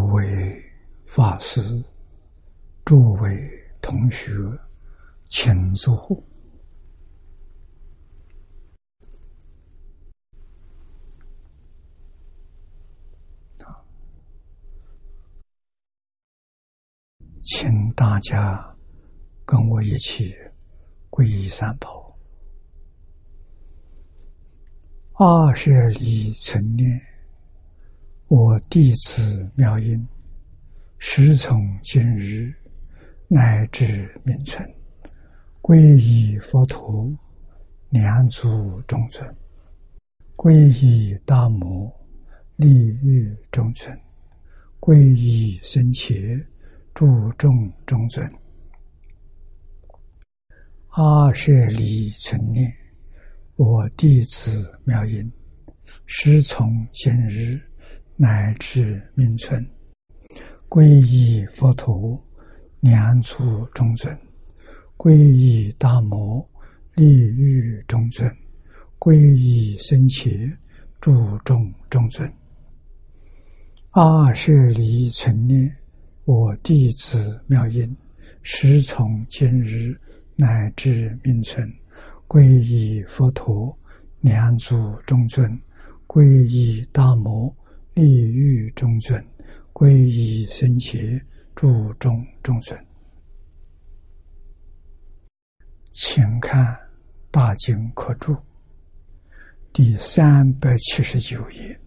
诸位法师、诸位同学，请坐。请大家跟我一起皈依三宝。二舍离存念，我弟子妙音，时从今日乃至命存，皈依佛陀，两足中尊；皈依大摩，利欲中尊；皈依僧伽。注重中尊，阿舍离存念，我弟子妙音，师从今日乃至命存，皈依佛陀，两足中尊；皈依大摩，利欲中尊；皈依僧伽，注重中尊。阿舍离存念。我弟子妙音，时从今日乃至命存，皈依佛陀，两足中尊；皈依大摩，地狱中尊；皈依僧伽，注中中尊。请看《大经科注》第三百七十九页，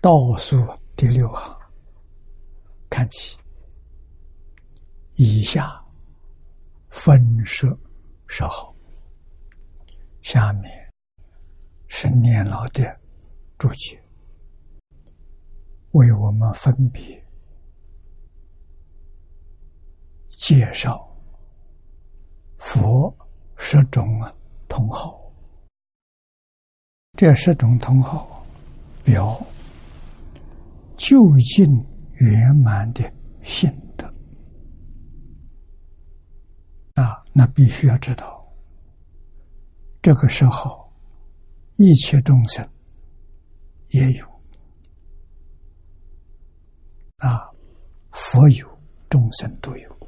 倒数第六行。看起，以下分设设好，下面是念老的注解，为我们分别介绍佛十种啊通号。这十种通号表究竟。圆满的心得啊，那必须要知道，这个时候一切众生也有啊，佛有，众生都有。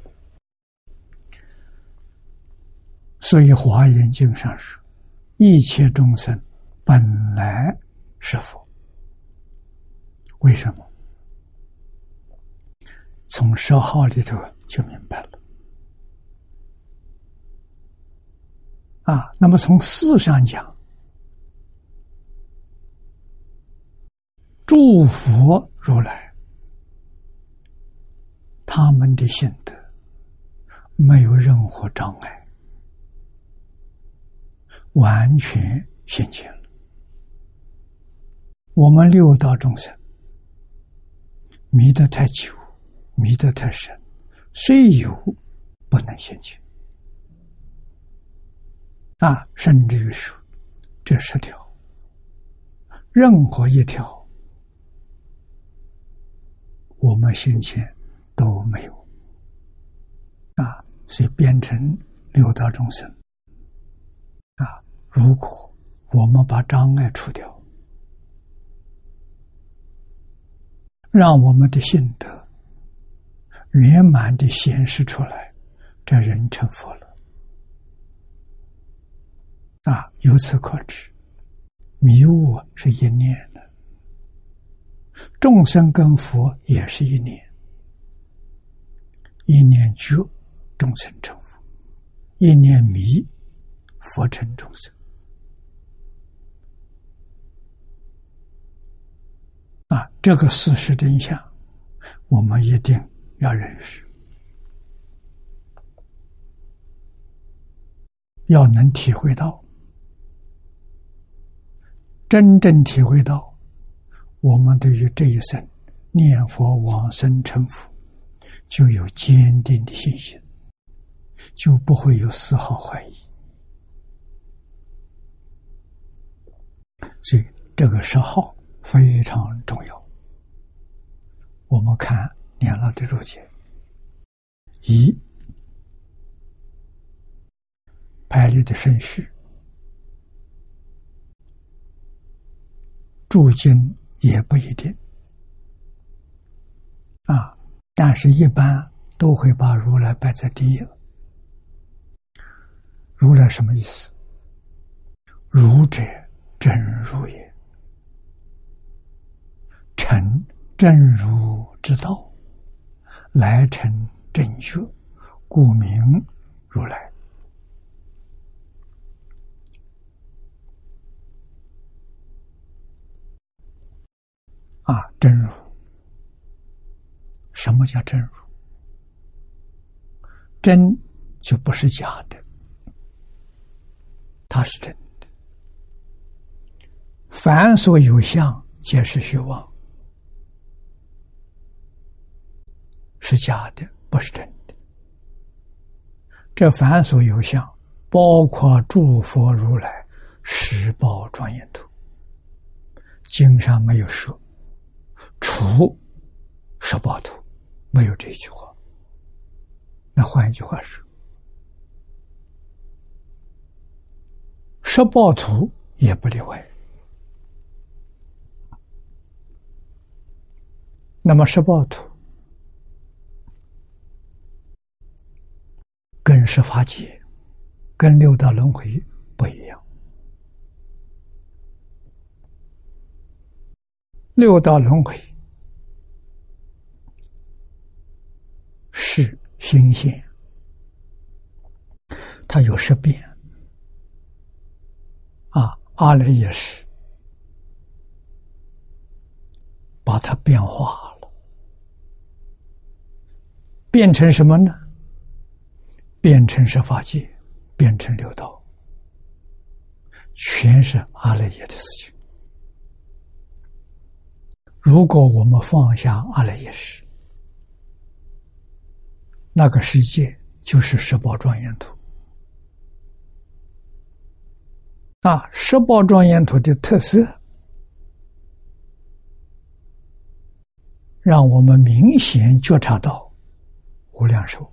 所以《华严经》上说，一切众生本来是佛，为什么？从十号里头就明白了啊。那么从四上讲，诸佛如来他们的心德没有任何障碍，完全现前了。我们六道众生迷得太久。迷得太深，虽有不能现前啊！甚至于说，这十条，任何一条，我们先前都没有啊！所以变成六道众生啊！如果我们把障碍除掉，让我们的心德。圆满的显示出来，这人成佛了啊！由此可知，迷雾是一念的，众生跟佛也是一念，一念觉，众生成佛；一念迷，佛成众生。啊，这个事实真相，我们一定。要认识，要能体会到，真正体会到，我们对于这一生念佛往生成佛，就有坚定的信心，就不会有丝毫怀疑。所以，这个十号非常重要。我们看。念了的注解，一排列的顺序，注经也不一定啊但是，一般都会把如来摆在第一。如来什么意思？如者真如也，成真如之道，来成正觉，故名如来。啊，真如。什么叫真如？真就不是假的，它是真的。凡所有相，皆是虚妄，是假的，不是真的。这凡所有相，包括诸佛如来十宝庄严图，经上没有说，除十宝图。没有这句话，那换一句话说，十报图也不例外。那么十报图跟十法界、跟六道轮回不一样，六道轮回。是心现，它有十变啊！阿赖也是把它变化了，变成什么呢？变成十法界，变成六道，全是阿赖耶的事情。如果我们放下阿赖耶识，那个世界就是十宝庄严土啊！十宝庄严土的特色，让我们明显觉察到无量寿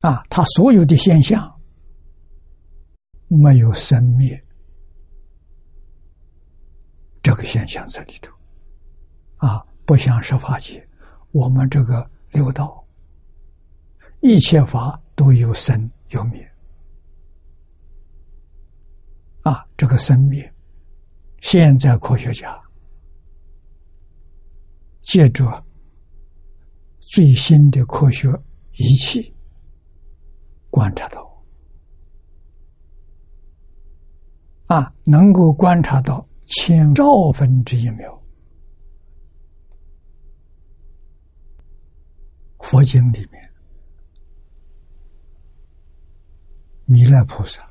啊！它所有的现象没有生灭这个现象在里头啊，不像十法界。我们这个六道，一切法都有生有灭，啊，这个生灭，现在科学家借着最新的科学仪器观察到，啊，能够观察到千兆分之一秒。佛经里面，弥勒菩萨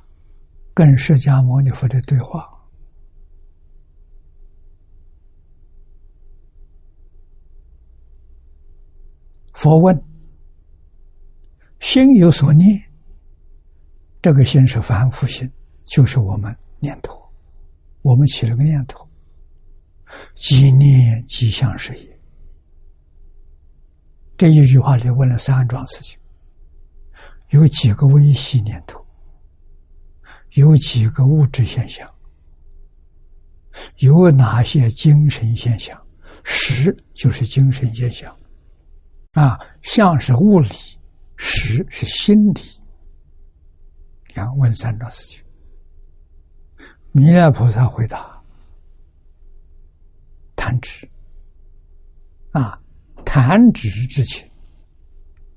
跟释迦牟尼佛的对话。佛问：“心有所念，这个心是凡夫心，就是我们念头，我们起了个念头，即念即相是也。”这一句话里问了三桩事情：有几个微细念头？有几个物质现象？有哪些精神现象？实就是精神现象，啊，相是物理，实是心理。看，问三桩事情。弥勒菩萨回答：贪执，啊。弹指之情，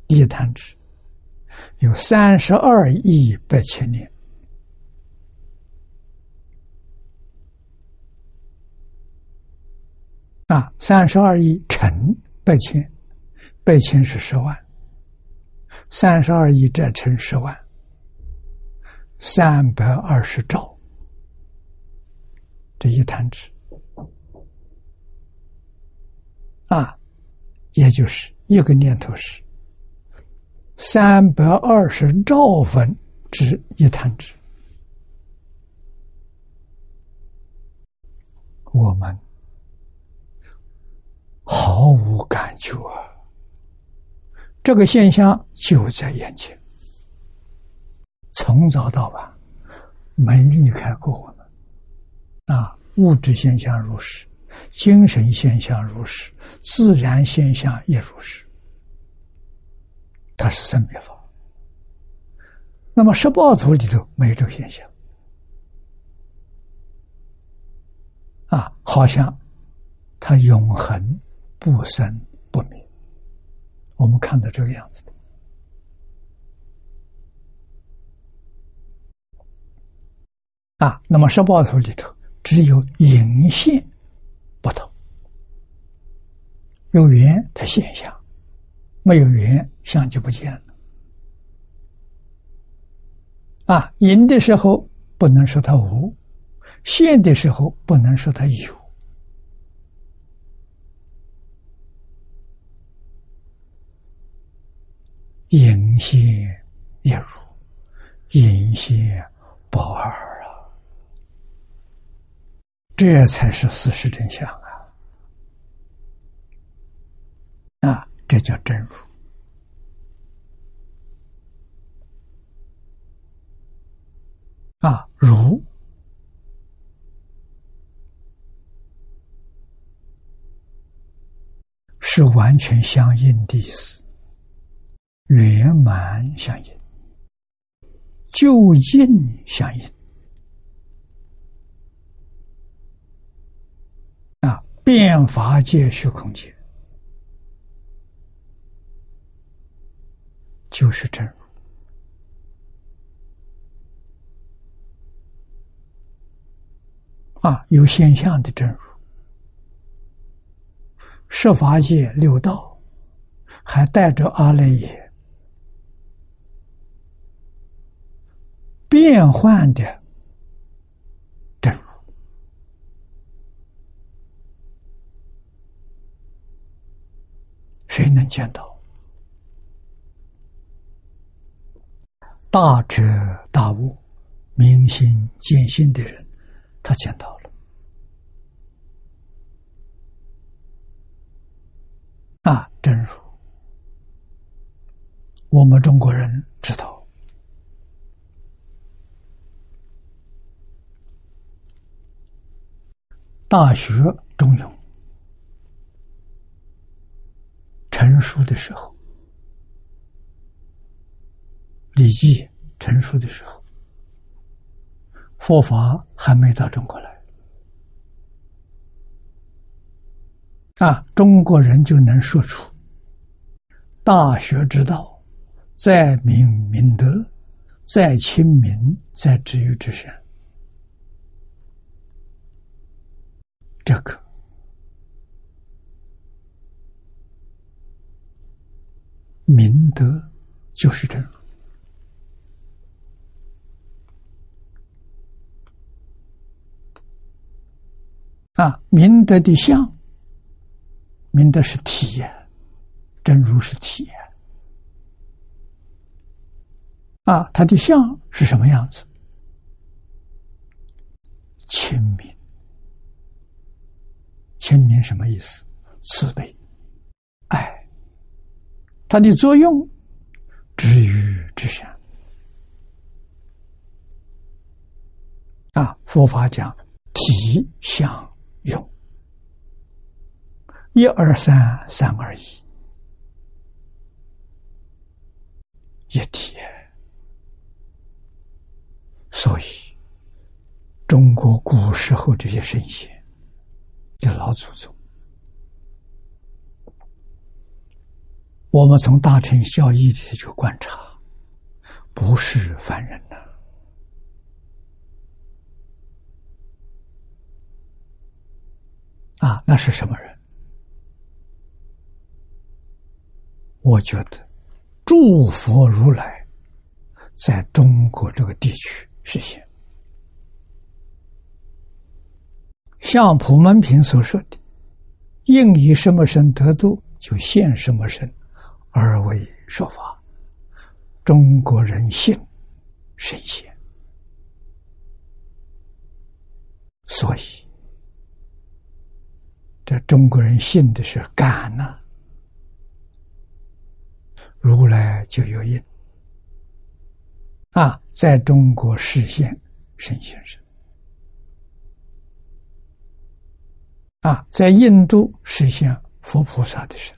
一弹指有三十二亿八千年。啊，三十二亿乘八千，八千是十万，三十二亿再乘十万，三百二十兆，这一弹指。啊。也就是一个念头是三百二十兆分之一弹指，我们毫无感觉，这个现象就在眼前，从早到晚没离开过我们。啊，物质现象如是，精神现象如是，自然现象也如是。它是生灭法。那么十报图里头没有这个现象，啊，好像它永恒不生不灭。我们看到这个样子的。啊，那么十报图里头只有影现不同，有缘才现象，没有缘相就不见了。啊，赢的时候不能说它无，现的时候不能说它有。隐现一如，隐现不二啊。这才是事实真相啊！这叫真如啊，如是完全相应的意思，圆满相应，就近相应啊。变法界虚空界，就是真如啊，有现象的真如。十法界六道，还带着阿赖耶变换的。谁能见到？大彻大悟、明心见性的人，他见到了。啊，真如，我们中国人知道，《大学》中庸。成书的时候，《礼记》成书的时候，佛法还没到中国来，啊，中国人就能说出“大学之道，在明明德，在亲民，在止于至善”，这个。明德就是真如啊！明德的相，明德是体验，真如是体验啊！它的相是什么样子？亲民，亲民什么意思？慈悲。爱它的作用，知于至善啊！佛法讲体相用，一二三，三二一，一体。所以，中国古时候这些神仙，这老祖宗。我们从大乘教义里去观察，不是凡人呐！啊，那是什么人？我觉得，诸佛如来在中国这个地区实现，像普门品所说的：“应以什么身得度，就现什么身。”而为说法，中国人信神仙，所以这中国人信的是感呐，如来就有印啊，在中国实现神仙身啊，在印度实现佛菩萨的神，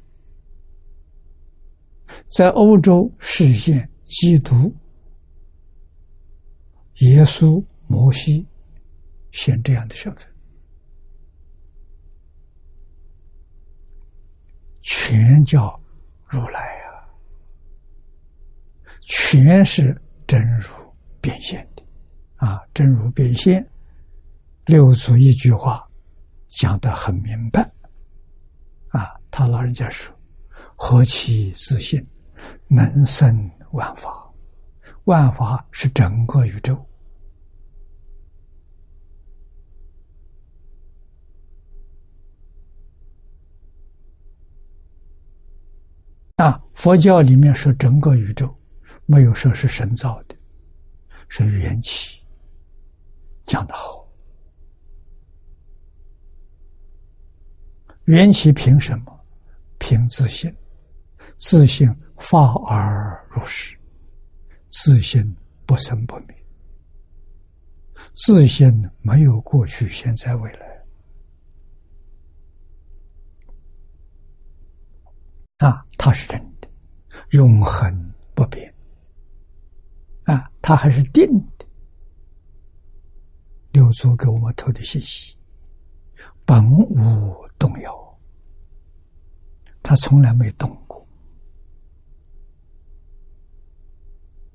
在欧洲实现基督、耶稣、摩西现这样的身份，全叫如来呀，全是真如变现的啊，真如变现，六祖一句话。讲得很明白，啊，他老人家说：“何其自信，能生万法，万法是整个宇宙。”啊，佛教里面说整个宇宙，没有说是神造的，是缘起，讲得好。缘起凭什么？凭自信，自信发而入实，自信不生不灭，自信没有过去、现在、未来。啊，它是真的，永恒不变。啊，它还是定的。六祖给我们透的信息，本无动摇。他从来没动过，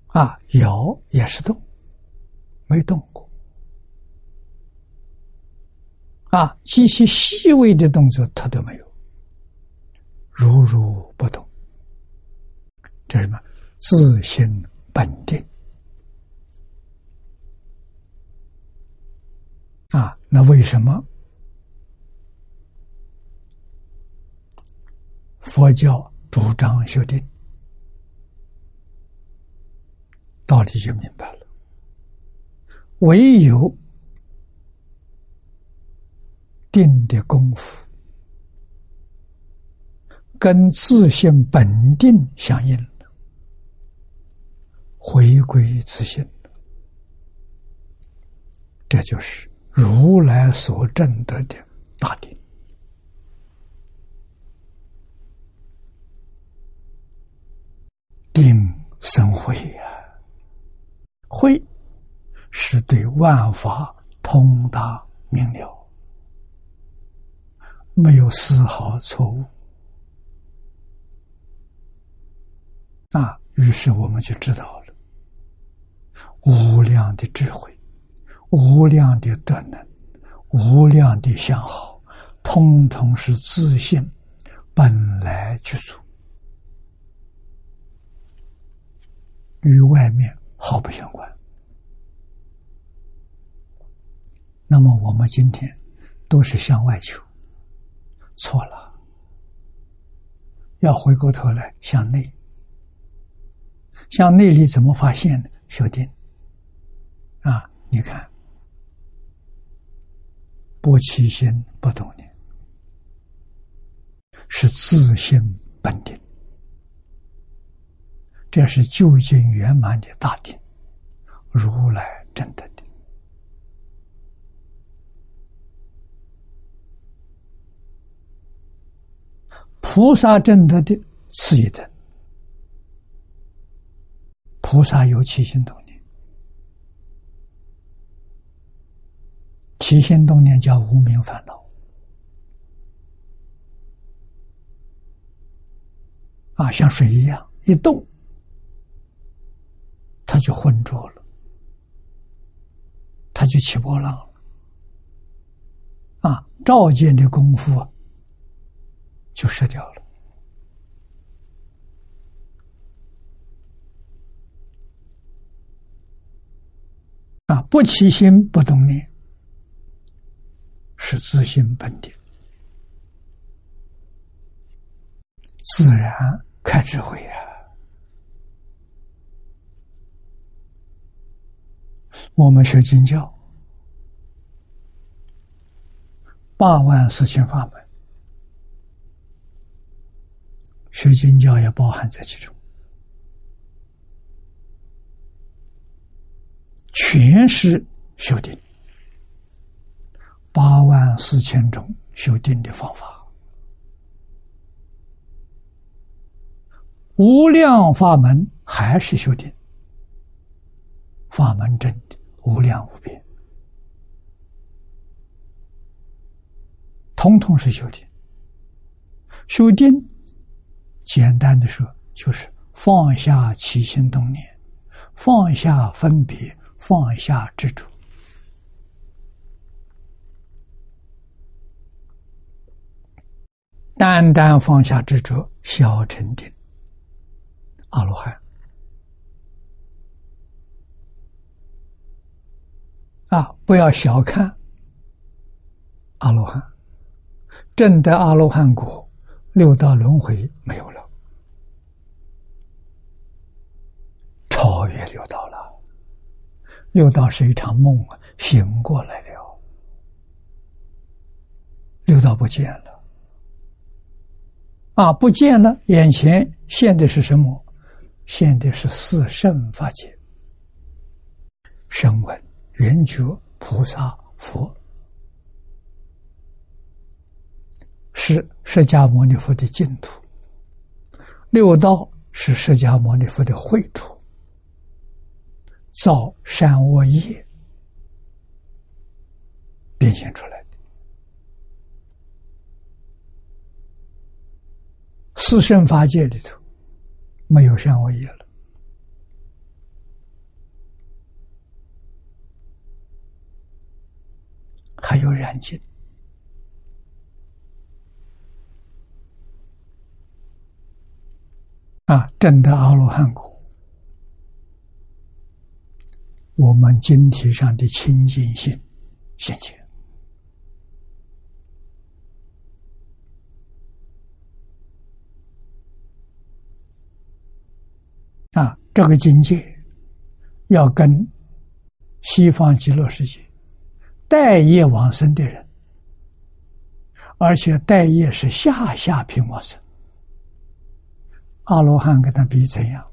啊，摇也是动，没动过，啊，极其细微的动作他都没有，如如不动，这什么？自心本定，啊，那为什么？佛教主张修定，道理就明白了。唯有定的功夫跟自信本定相应，回归自信，这就是如来所证得的大定。定生慧呀，慧是对万法通达明了，没有丝毫错误。啊。于是我们就知道了，无量的智慧，无量的德能，无量的相好，通通是自信本来具足。与外面毫不相关。那么我们今天都是向外求，错了，要回过头来向内。像内里怎么发现的？修定啊！你看，不起心不动念，是自性本定。这是究竟圆满的大定，如来真的定。菩萨真得的次一等，菩萨有起心动念，起心动念叫无名烦恼。啊，像水一样一动。他就浑浊了，他就起波浪了，啊，照见的功夫啊，就失掉了，啊，不起心不动念，是自性本定，自然开智慧啊。我们学经教，八万四千法门，学经教也包含在其中，全是修定。八万四千种修定的方法。无量法门还是修定，法门真的无量无边，通通是修定。修定，简单的说，就是放下起心动念，放下分别，放下执着，单单放下执着，小成定。阿罗汉。啊，不要小看阿罗汉，正得阿罗汉果，六道轮回没有了，超越六道了。六道是一场梦啊，醒过来了，六道不见了。啊，不见了，眼前现的是什么？现的是四圣法界，声闻、缘觉、菩萨、佛，是释迦牟尼佛的净土；六道是释迦牟尼佛的秽土，造善恶业变现出来的。四圣法界里头。没有善恶业了，还有染净啊！真的阿罗汉果，我们经体上的清净性现前。啊，这个境界要跟西方极乐世界待业往生的人，而且待业是下下品往生，阿罗汉跟他比怎样？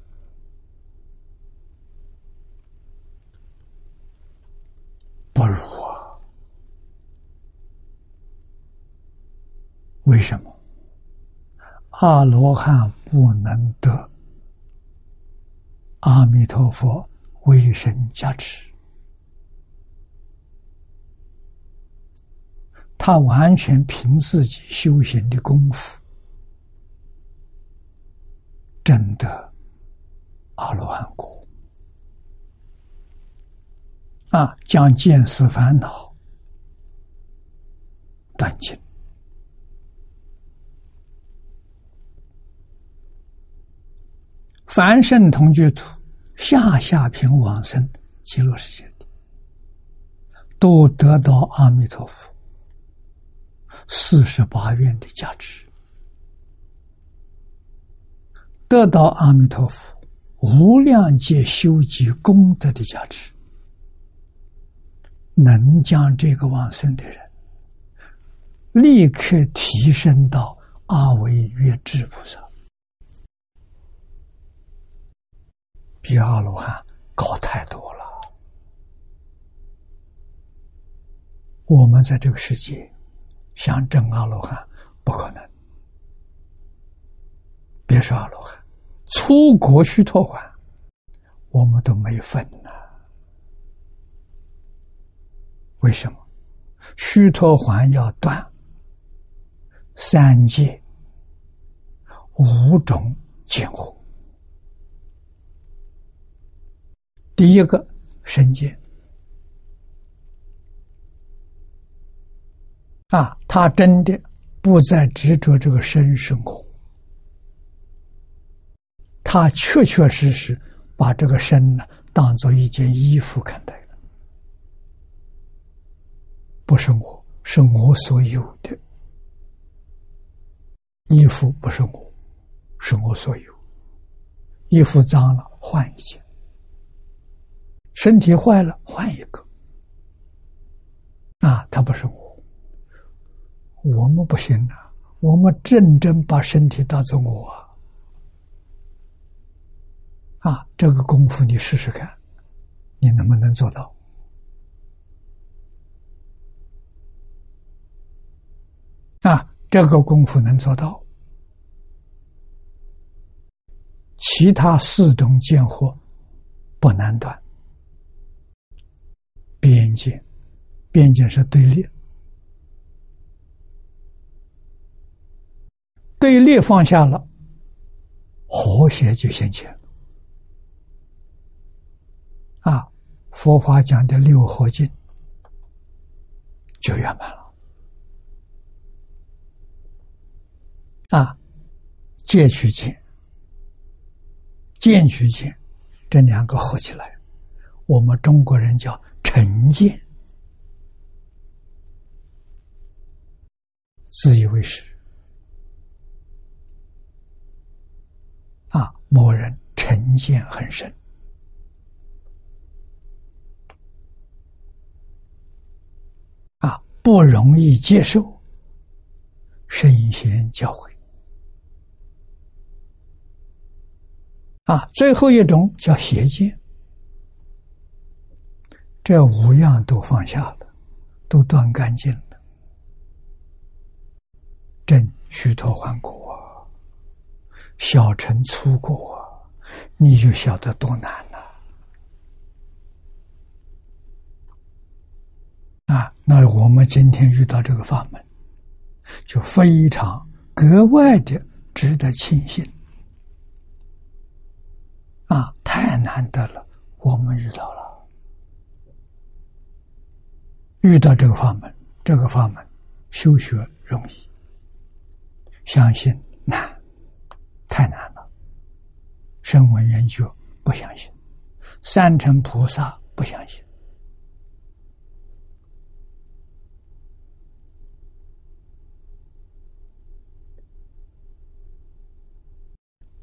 不如啊？为什么？阿罗汉不能得。阿弥陀佛，威神加持，他完全凭自己修行的功夫，真的阿罗汉果啊，将见思烦恼断尽。凡圣同居土，下下品往生极乐世界，都得到阿弥陀佛四十八愿的价值，得到阿弥陀佛无量劫修集功德的价值，能将这个往生的人立刻提升到阿惟越智菩萨。比阿罗汉高太多了。我们在这个世界想证阿罗汉不可能，别说阿罗汉，出国须陀洹，我们都没份呐。为什么？虚脱环要断三界五种见惑。第一个身界啊，他真的不再执着这个身生活，他确确实实把这个身呢当做一件衣服看待，不是我，是我所有的衣服，不是我，是我所有，衣服脏了换一件。身体坏了，换一个。啊，他不是我，我们不行呐，我们认真把身体当做我。啊，这个功夫你试试看，你能不能做到？啊这个功夫能做到，其他四种见惑不难断。边界，边界是对立，对立放下了，和谐就现前。啊，佛法讲的六合敬就圆满了。啊，戒取见，见取见，这两个合起来，我们中国人叫。成见，自以为是啊！某人成见很深啊，不容易接受圣贤教诲啊。最后一种叫邪见。这五样都放下了，都断干净了，正虚脱换果，小乘粗果，你就晓得多难了。啊，那我们今天遇到这个法门，就非常格外的值得庆幸。啊，太难得了，我们遇到了。遇到这个法门，这个法门修学容易，相信难，太难了。声闻缘觉不相信，三乘菩萨不相信，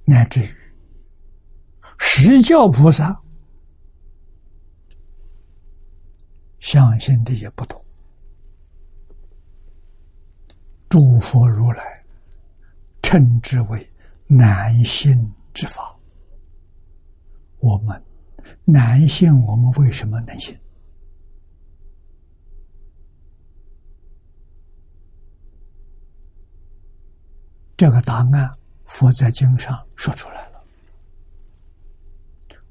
乃至于十教菩萨。相信的也不同，诸佛如来称之为难信之法。我们难信，我们为什么能信？这个答案，佛在经上说出来。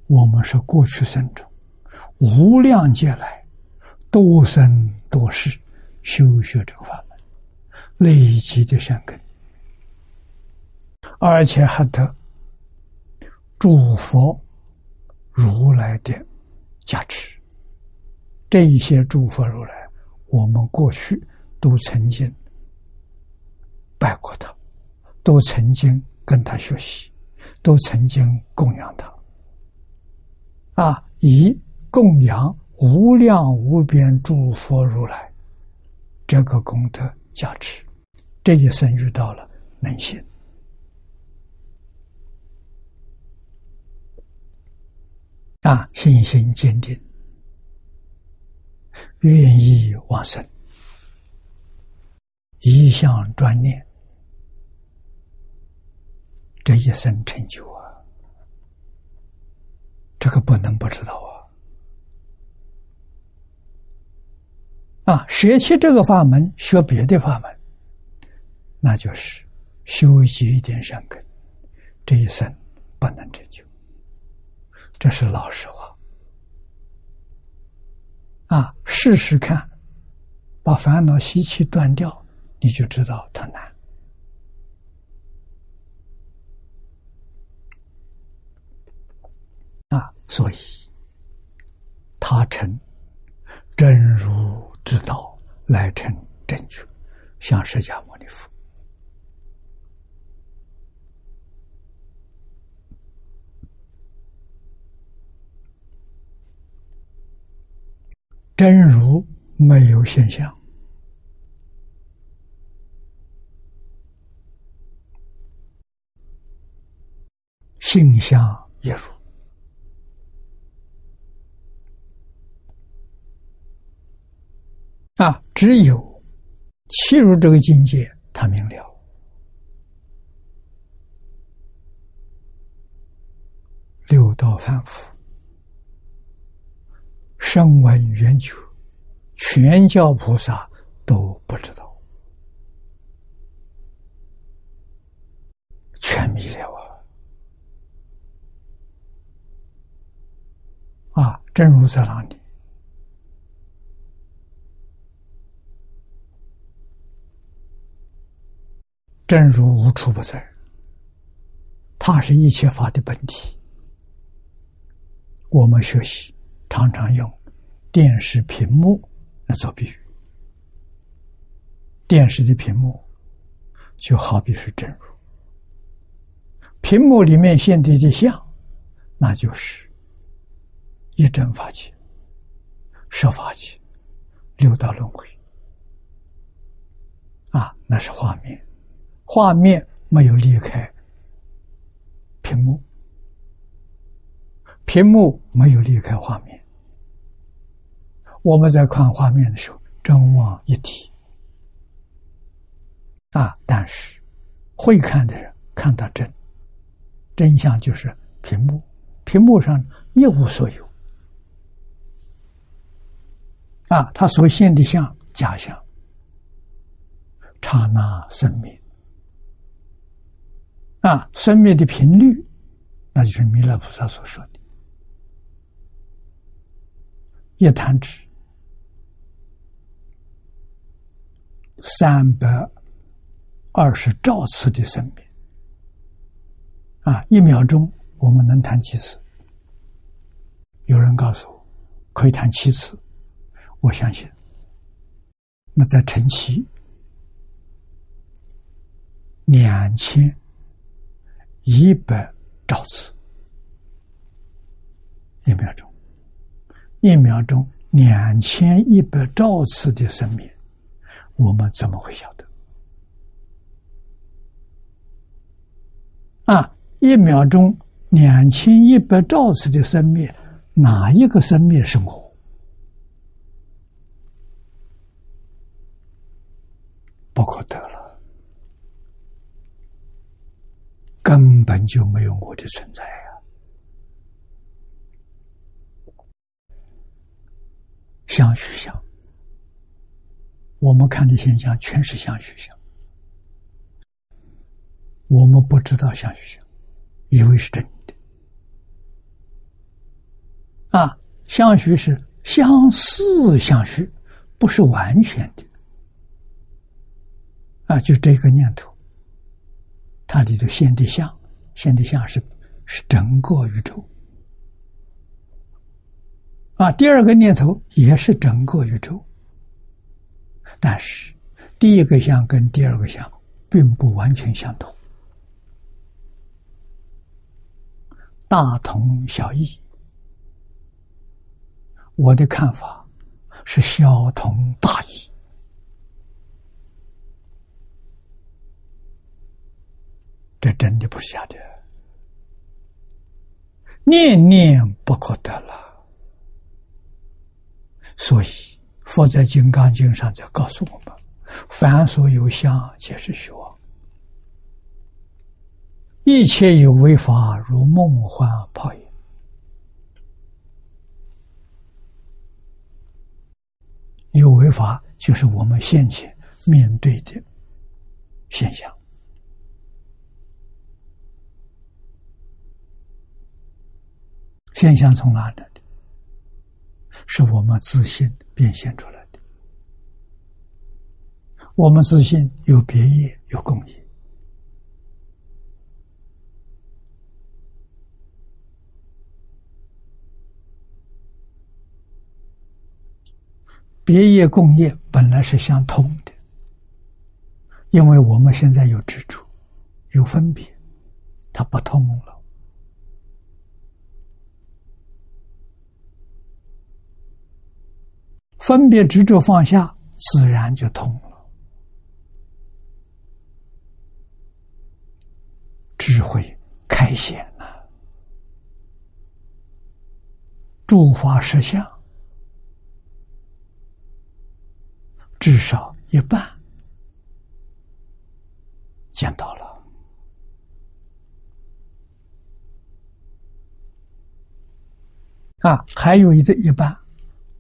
我们是过去生中无量劫来。多生多世修学这个法门，累积的善根，而且还得诸佛如来的加持。这一些诸佛如来，我们过去都曾经拜过他，都曾经跟他学习，都曾经供养他，啊，以供养。无量无边诸佛如来，这个功德加持，这一生遇到了能信啊，信心坚定，愿意往生，一向专念，这一生成就啊，这个不能不知道啊。啊，舍弃这个法门，学别的法门，那就是修习一点善根，这一生不能成就。这是老实话。啊，试试看，把烦恼习气断掉，你就知道它难。啊，所以他成真如。之道来成正觉，像释迦牟尼佛，真如没有现象，性相也如。啊，只有切入这个境界，他明了。六道反复，声闻缘觉，全教菩萨都不知道。全迷了啊！啊，真如在哪里？真如无处不在，它是一切法的本体。我们学习常常用电视屏幕来做比喻，电视的屏幕就好比是真如，屏幕里面现的的像，那就是一真法界、设法界、六道轮回啊，那是画面。画面没有离开屏幕，屏幕没有离开画面。我们在看画面的时候，真妄一体啊！但是会看的人看到真真相，就是屏幕，屏幕上一无所有啊！他所现的像假象，刹那生灭。啊，生灭的频率，那就是弥勒菩萨所说的“一弹指三百二十兆次的生命”。啊，一秒钟我们能弹几次？有人告诉我可以弹七次，我相信。那在晨期两千。一百兆次，一秒钟，一秒钟两千一百兆次的生命，我们怎么会晓得？啊，一秒钟两千一百兆次的生命，哪一个生命生活？不可得了。根本就没有我的存在呀！相虚相，我们看的现象全是相虚相，我们不知道相虚相，以为是真的。啊，相虚是相似相虚，不是完全的。啊，就这个念头。它里头现的相，现的相是是整个宇宙啊。第二个念头也是整个宇宙，但是第一个相跟第二个相并不完全相同，大同小异。我的看法是小同大异。这真的不是假的，念念不可得了。所以佛在《金刚经》上在告诉我们：凡所有相，皆是虚妄；一切有为法，如梦幻泡影。有为法就是我们现前面对的现象。现象从哪来的？是我们自信变现出来的。我们自信有别业，有共业。别业共业本来是相通的，因为我们现在有执着，有分别，它不通了。分别执着放下，自然就通了。智慧开显了，诸法实相至少一半见到了啊，还有一个一半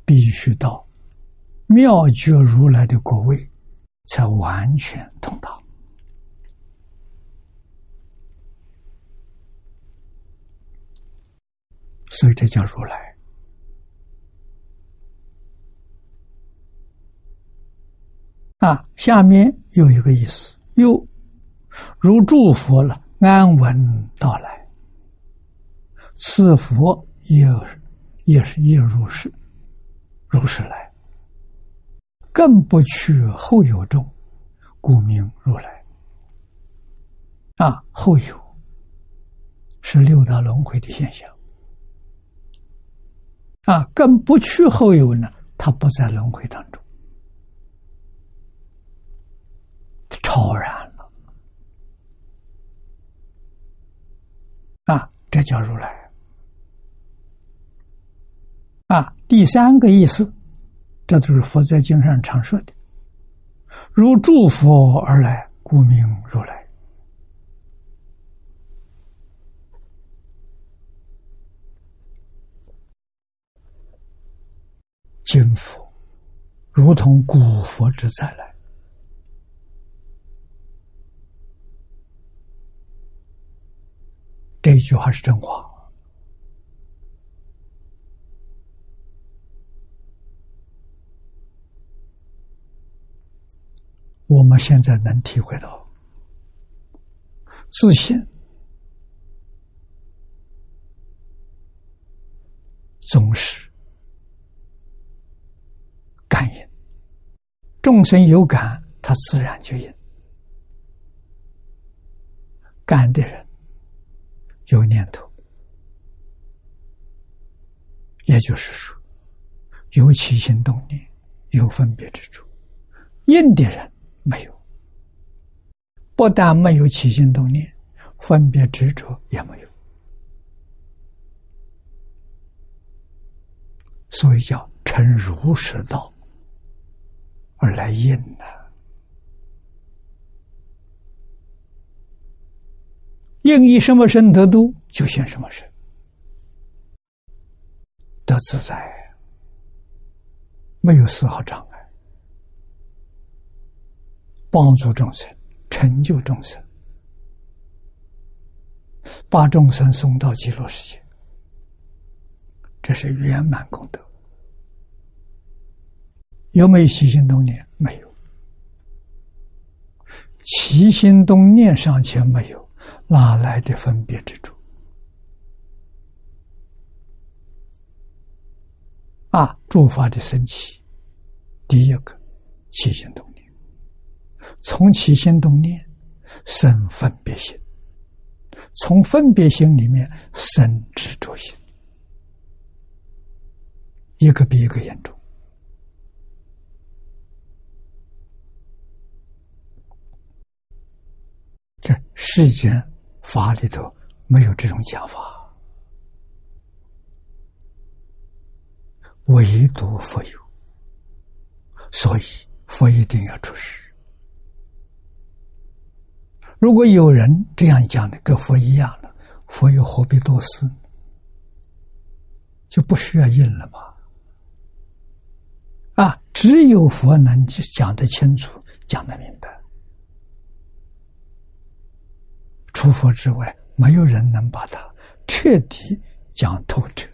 必须到。妙觉如来的果位，才完全通达。所以这叫如来。啊，下面又一个意思，又如祝福了，安稳到来。此佛也也是也如是，如是来。更不去后有众，故名如来。啊，后有是六道轮回的现象。啊，更不去后有呢，他不在轮回当中。超然了啊！这叫如来啊！第三个意思，这都是佛在经上常说的：“如诸佛而来，故名如来。”今佛如同古佛之再来。这句话是真话。我们现在能体会到，自信总是感应，众生有感，他自然就应。感的人。有念头，也就是说，有起心动念，有分别之处。应的人没有，不但没有起心动念，分别执着也没有，所以叫成如实道而来应呢。应以什么身得度，就现什么身，得自在，没有丝毫障碍，帮助众生，成就众生，把众生送到极乐世界，这是圆满功德。有没有起心动念？没有，起心动念尚且没有。哪来的分别之处？啊，诸法的升起，第一个起心动，从起心动念生分别心，从分别心里面生执着心，一个比一个严重。这世间。法里头没有这种讲法，唯独佛有，所以佛一定要出世。如果有人这样讲的，跟佛一样了，佛又何必多事？就不需要印了吧？啊，只有佛能讲得清楚，讲得明白。除佛之外，没有人能把它彻底讲透彻、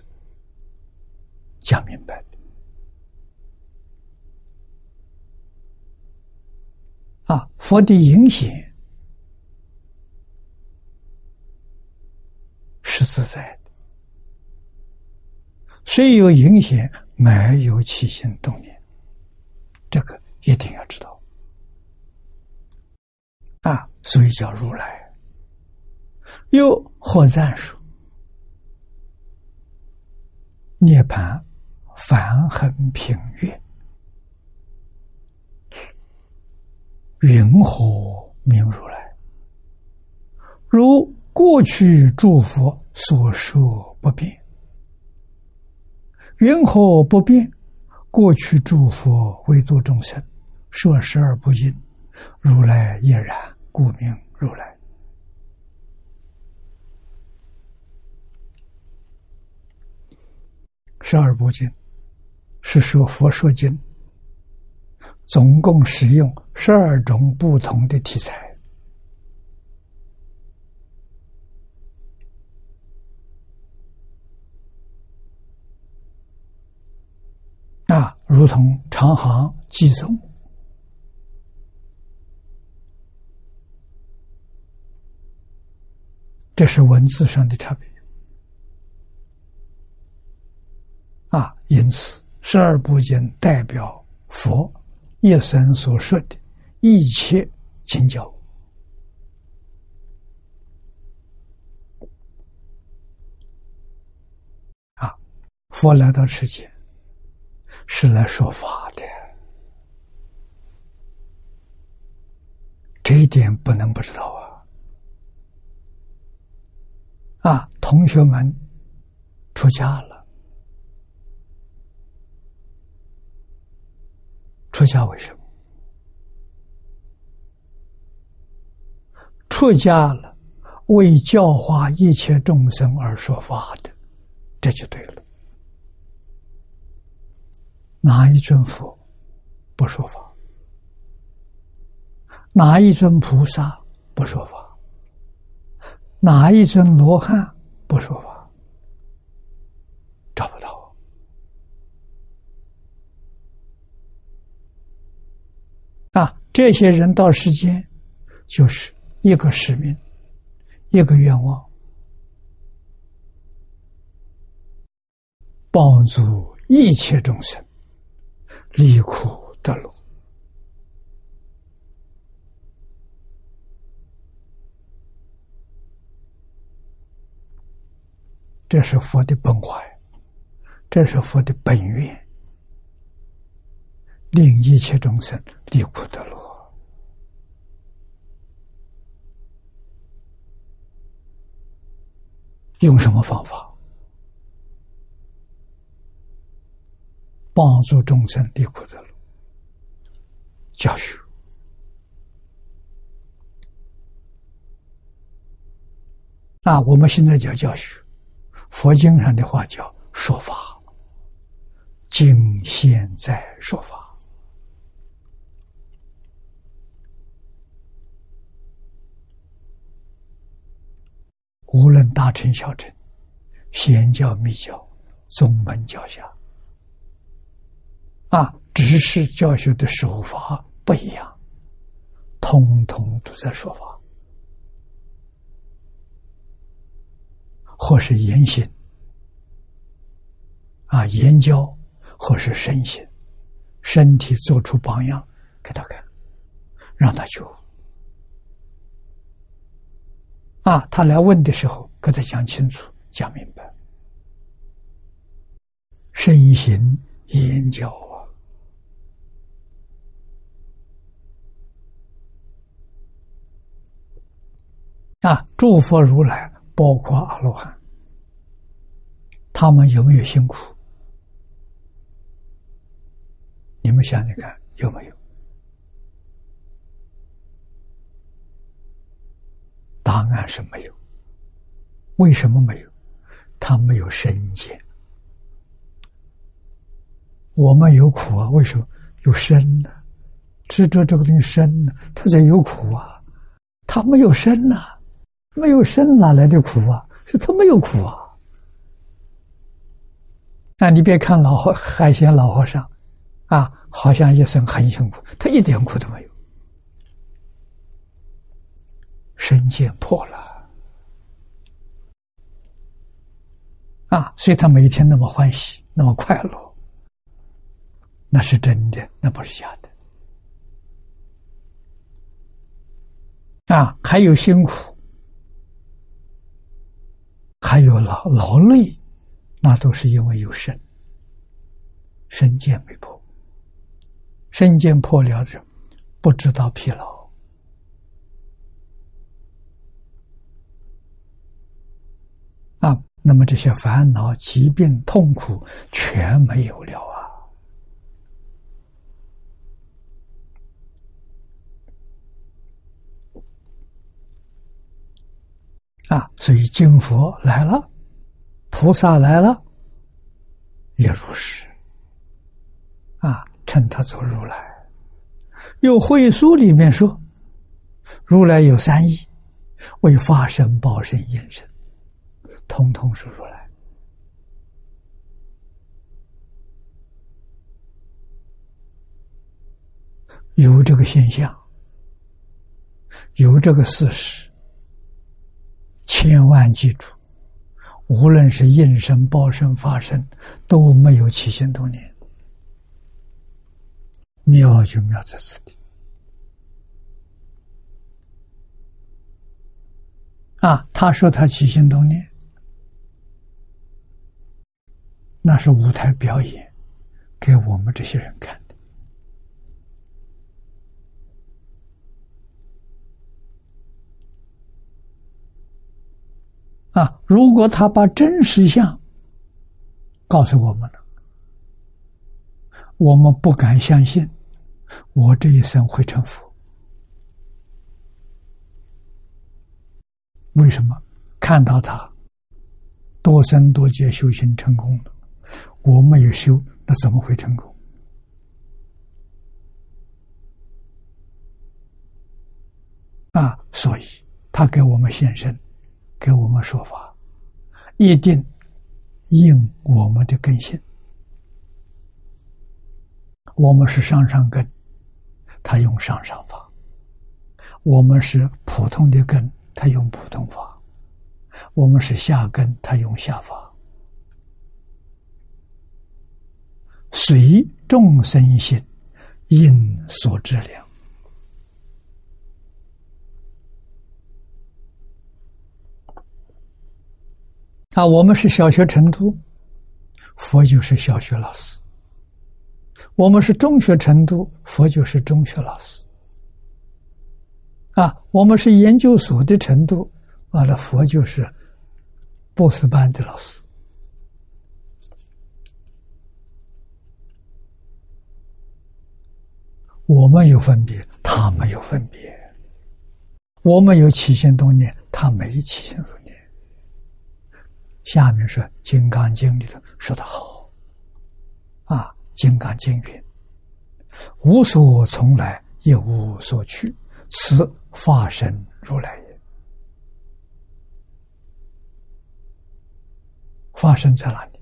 讲明白。啊，佛的影显是自在的，虽有影响，没有起心动念，这个一定要知道。啊，所以叫如来。又或赞说：“涅盘梵恒平月，云何名如来？如过去诸佛所说不变。云何不变？过去诸佛为度众生，说十而不尽，如来亦然，故名如来。”十二部经是说佛说经，总共使用十二种不同的题材。如同长行寄送，这是文字上的差别。啊，因此十二部经代表佛一生所说的一切经教。啊，佛来到世间是来说法的，这一点不能不知道啊！啊，同学们出家了。出家为什么？出家了，为教化一切众生而说法的，这就对了。哪一尊佛不说法？哪一尊菩萨不说法？哪一尊罗汉不说法？找不到。啊，这些人到世间，就是一个使命，一个愿望，帮助一切众生离苦得乐。这是佛的本怀，这是佛的本愿。令一切众生离苦得乐，用什么方法帮助众生离苦得乐？教学啊！我们现在叫教学，佛经上的话叫说法，经现在说法。无论大乘小乘，仙教密教，宗门教下，啊，只是教学的手法不一样，通通都在说法，或是言行，啊，言教，或是身行，身体做出榜样给他看，让他觉悟。啊，他来问的时候，给他讲清楚、讲明白。身行言教啊！诸佛如来，包括阿罗汉，他们有没有辛苦？你们想想看，有没有？答案是没有。为什么没有？他没有身见。我们有苦啊，为什么有身呢？执着这个东西身呢，他才有苦啊。他没有身呢，没有生哪来的苦啊？是他没有苦啊。那你别看老和海鲜老和尚，啊，好像一生很辛苦，他一点苦都没有。身见破了啊，所以他每天那么欢喜，那么快乐，那是真的，那不是假的啊。还有辛苦，还有劳劳累，那都是因为有身，身见没破，身见破了者，不知道疲劳。啊，那么这些烦恼、疾病、痛苦全没有了！啊，所以经佛来了，菩萨来了，也如是。啊，称他做如来。有会书里面说，如来有三义，为发身、报身、应身。通通是如来有这个现象，有这个事实，千万记住，无论是应生、报生、发生，都没有起心动念。妙就妙在此地啊！他说他起心动念，那是舞台表演，给我们这些人看的啊！如果他把真实相告诉我们了。我们不敢相信，我这一生会成佛。为什么？看到他多生多劫修行成功了，我没有修，那怎么会成功？啊！所以他给我们现身，给我们说法，一定应我们的根性。我们是上上根，他用上上法；我们是普通的根，他用普通法；我们是下根，他用下法。随众生心，应所质量。啊，我们是小学程度，佛就是小学老师。我们是中学程度，佛就是中学老师。啊，我们是研究所的程度，完了佛就是博士班的老师。我们有分别，他没有分别；我们有起心动念，他没起心动念。下面说《金刚经》里头说的好，啊。金刚经云：“无所从来，也无所去，此化身如来也。化身在哪里？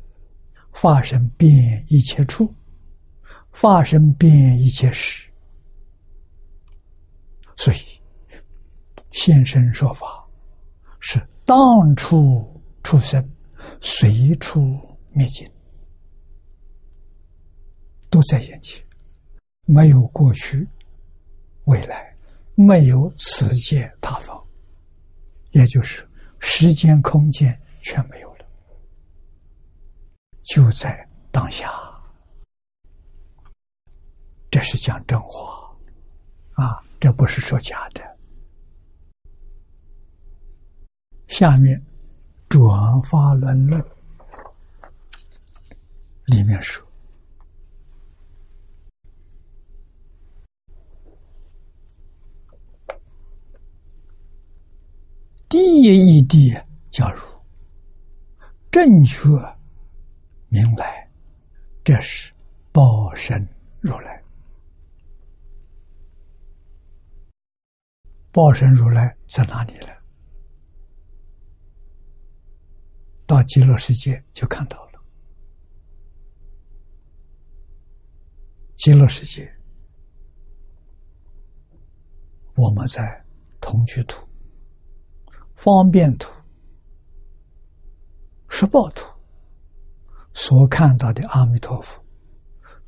化身遍一切处，化身遍一切时。所以现身说法，是当初出生，随处灭尽。”都在眼前，没有过去、未来，没有此界他方，也就是时间、空间全没有了，就在当下。这是讲真话啊，这不是说假的。下面转发论论里面说。第一义谛叫如正确明来，这是报身如来。报身如来在哪里了？到极乐世界就看到了。极乐世界，我们在同居土。方便图、十报图所看到的阿弥陀佛，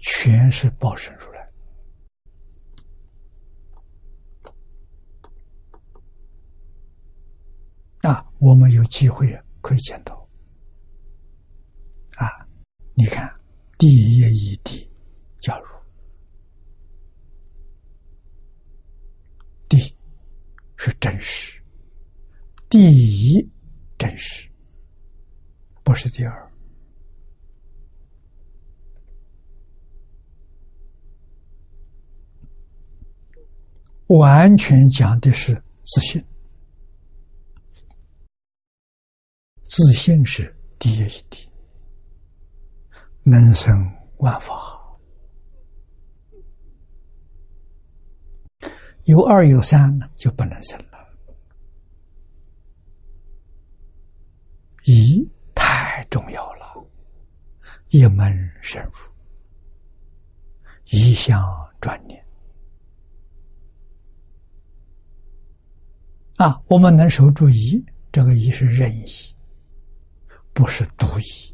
全是报身如来。那，我们有机会可以见到。你看第一页一滴，假如第是真实。第一真实，不是第二，完全讲的是自信，自信是第一一滴，能生万法，有二有三呢，就不能生了。一太重要了，一门深入，一项专念。啊，我们能守住一，这个一，是仁义，不是独一。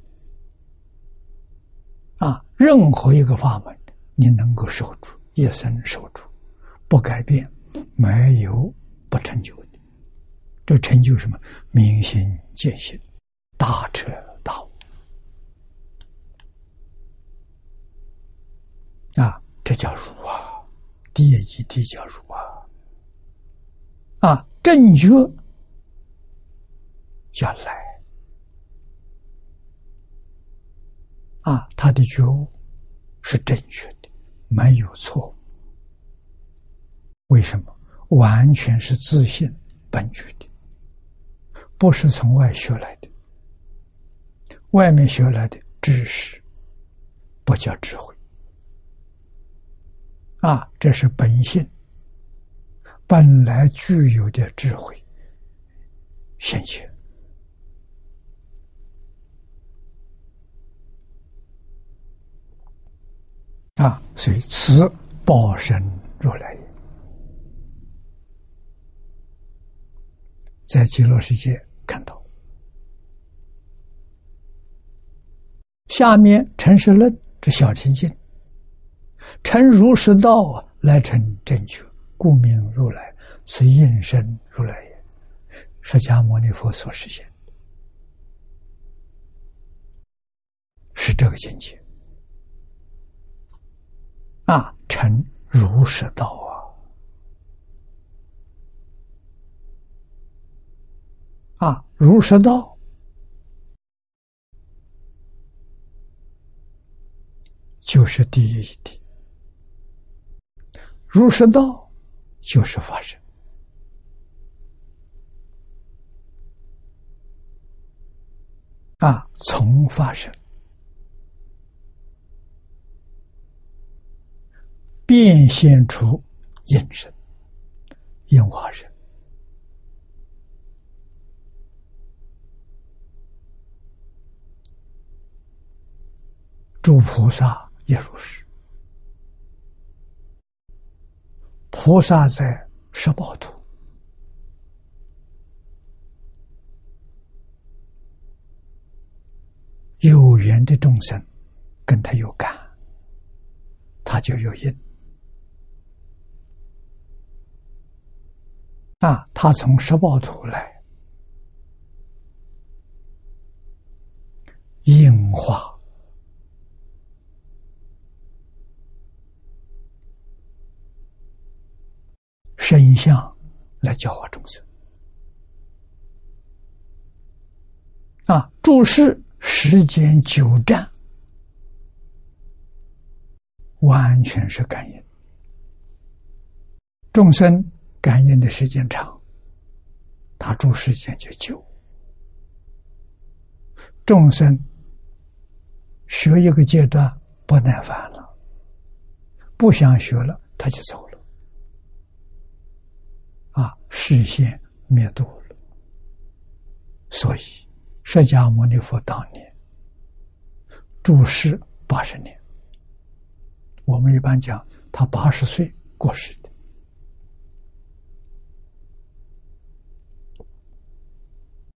任何一个法门，你能够守住，一生守住，不改变，没有不成就的。这成就什么？明心见性，大彻大悟。啊，这叫入啊，第一地叫入啊。啊，正觉叫来。啊，他的觉悟是正确的，没有错。为什么？完全是自信本具的，不是从外学来的。外面学来的知识不叫智慧。啊，这是本性本来具有的智慧现前。啊，所以此报身如来也，在极乐世界看到。下面成实论这小清净，成如实道啊，来成正觉，故名如来，此应身如来也。释迦牟尼佛所实现，是这个境界。啊，成如实道啊！啊，如实道就是第一谛，如实道就是发生啊，从发生。变现出应身、应化身，诸菩萨也如是。菩萨在十报土，有缘的众生跟他有感，他就有因。啊，他从十报图来硬化身相来教化众生。啊，注释时间久战，完全是感应众生。感应的时间长，他住时间就久。众生学一个阶段不耐烦了，不想学了，他就走了。啊，视线灭度了。所以，释迦牟尼佛当年住世八十年，我们一般讲他八十岁过世。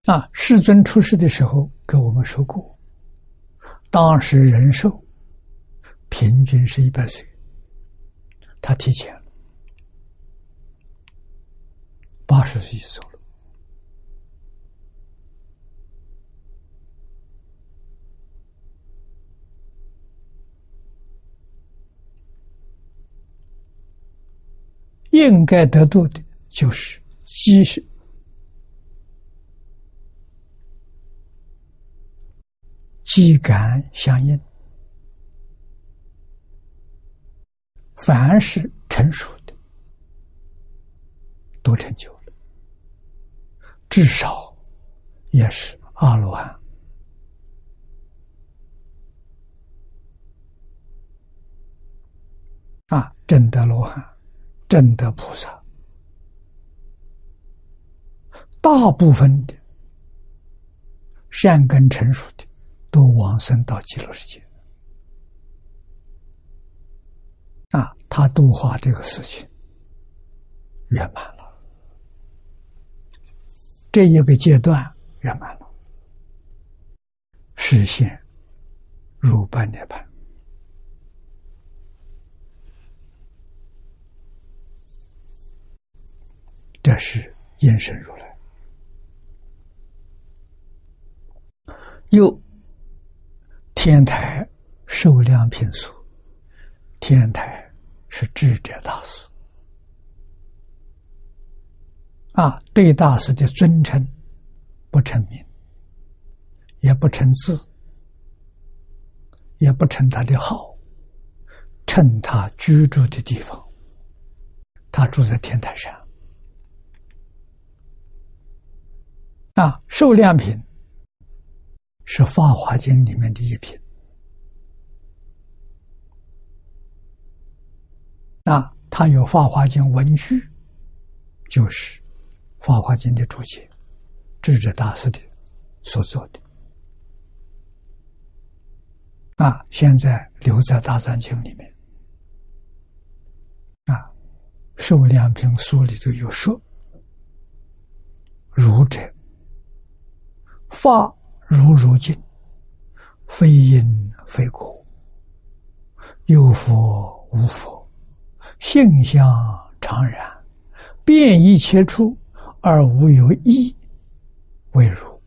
啊，世尊出世的时候，给我们说过，当时人寿平均是一百岁，他提前了，八十岁走了，应该得度的就是积即。感相应，凡是成熟的，都成就了，至少也是阿罗汉啊，真的罗汉，真的菩萨，大部分的善根成熟的。都往生到极乐世界啊！他度化这个事情圆满了这一个阶段圆满了，实现如般涅槃。这是延伸如来。又天台受量品所，天台是智者大师啊，对大师的尊称不成名，也不称字，也不称他的号，称他居住的地方。他住在天台山。啊，受量品是《法华经》里面的一品。那他有《法华经》文句，就是《法华经》的注解，智者大师的所做的。啊，现在留在《大藏经》里面。啊，受量品书里头有说，儒者。法如如镜，非因非果，有佛无佛，性相常然，变一切处而无有一为如。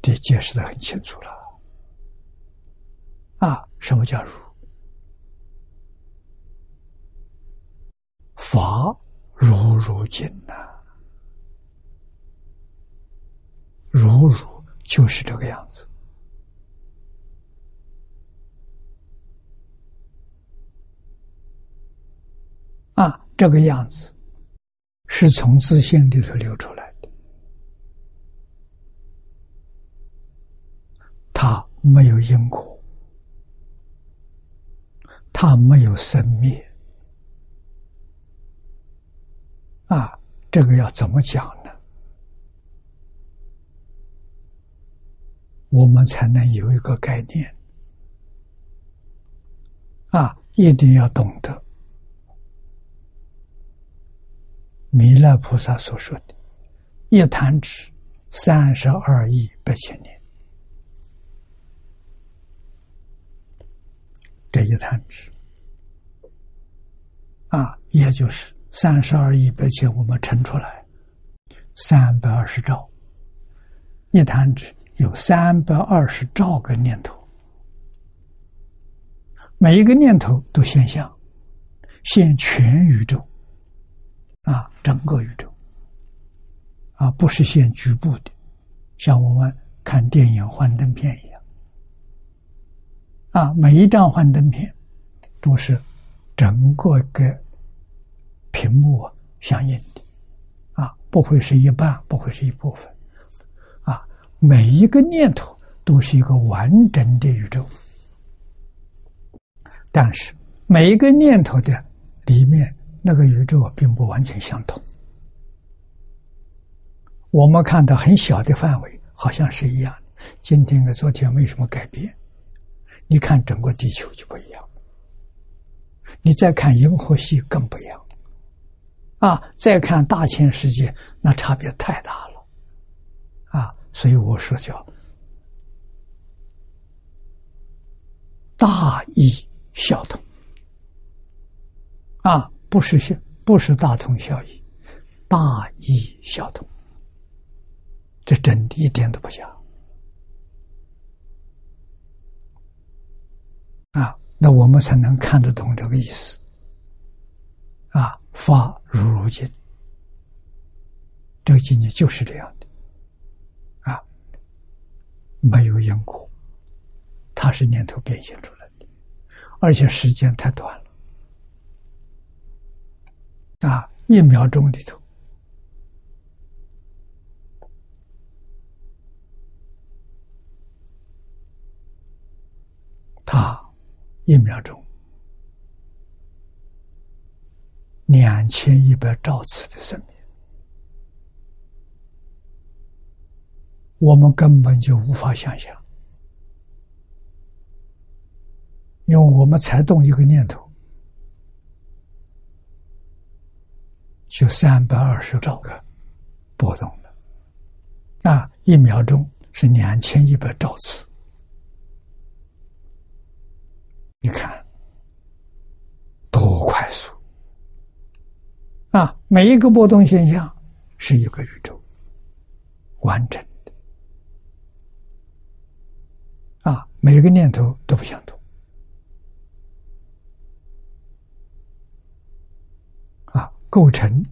这解释的很清楚了。啊，什么叫如？法如如镜呐。如如就是这个样子。啊，这个样子是从自信里头流出来的，它没有因果，它没有生灭。啊，这个要怎么讲呢？我们才能有一个概念啊！一定要懂得弥勒菩萨所说的“一弹指三十二亿八千年”，这一弹指啊，也就是三十二亿八千，我们乘出来三百二十兆，一弹指。有三百二十兆个念头，每一个念头都现象，现全宇宙，啊，整个宇宙，啊，不是现局部的，像我们看电影幻灯片一样，啊，每一张幻灯片都是整个个屏幕啊相应的，啊，不会是一半，不会是一部分。每一个念头都是一个完整的宇宙，但是每一个念头的里面那个宇宙并不完全相同。我们看到很小的范围好像是一样，今天跟昨天没什么改变。你看整个地球就不一样，你再看银河系更不一样，啊，再看大千世界，那差别太大。所以我说叫大义小同啊，不是小，不是大同小异，大义小同，这真的一点都不假啊！那我们才能看得懂这个意思啊！法如如镜，这个境界就是这样。没有因果，它是念头变现出来的，而且时间太短了，啊，一秒钟里头，它一秒钟。两千一百兆次的生命。我们根本就无法想象，因为我们才动一个念头，就三百二十兆个波动了。啊，一秒钟是两千一百兆次。你看，多快速！啊，每一个波动现象是一个宇宙，完整的。啊，每个念头都不相同。啊，构成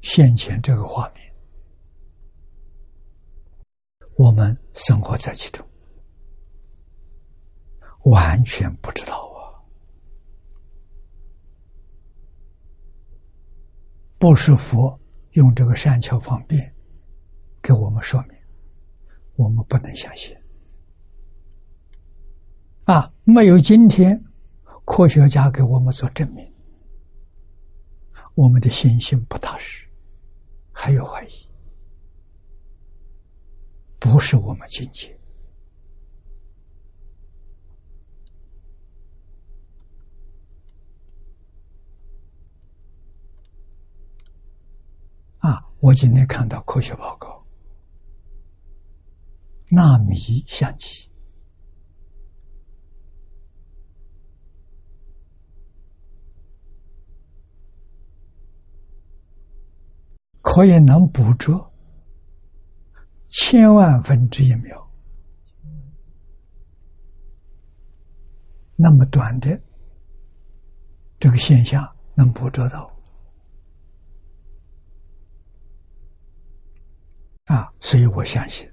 现前这个画面，我们生活在其中，完全不知道啊。不是佛用这个善巧方便给我们说明，我们不能相信。啊，没有今天科学家给我们做证明，我们的信心不踏实，还有怀疑，不是我们境界。我今天看到科学报告，纳米相机可以能捕捉千万分之一秒那么短的这个现象，能捕捉到。啊，所以我相信，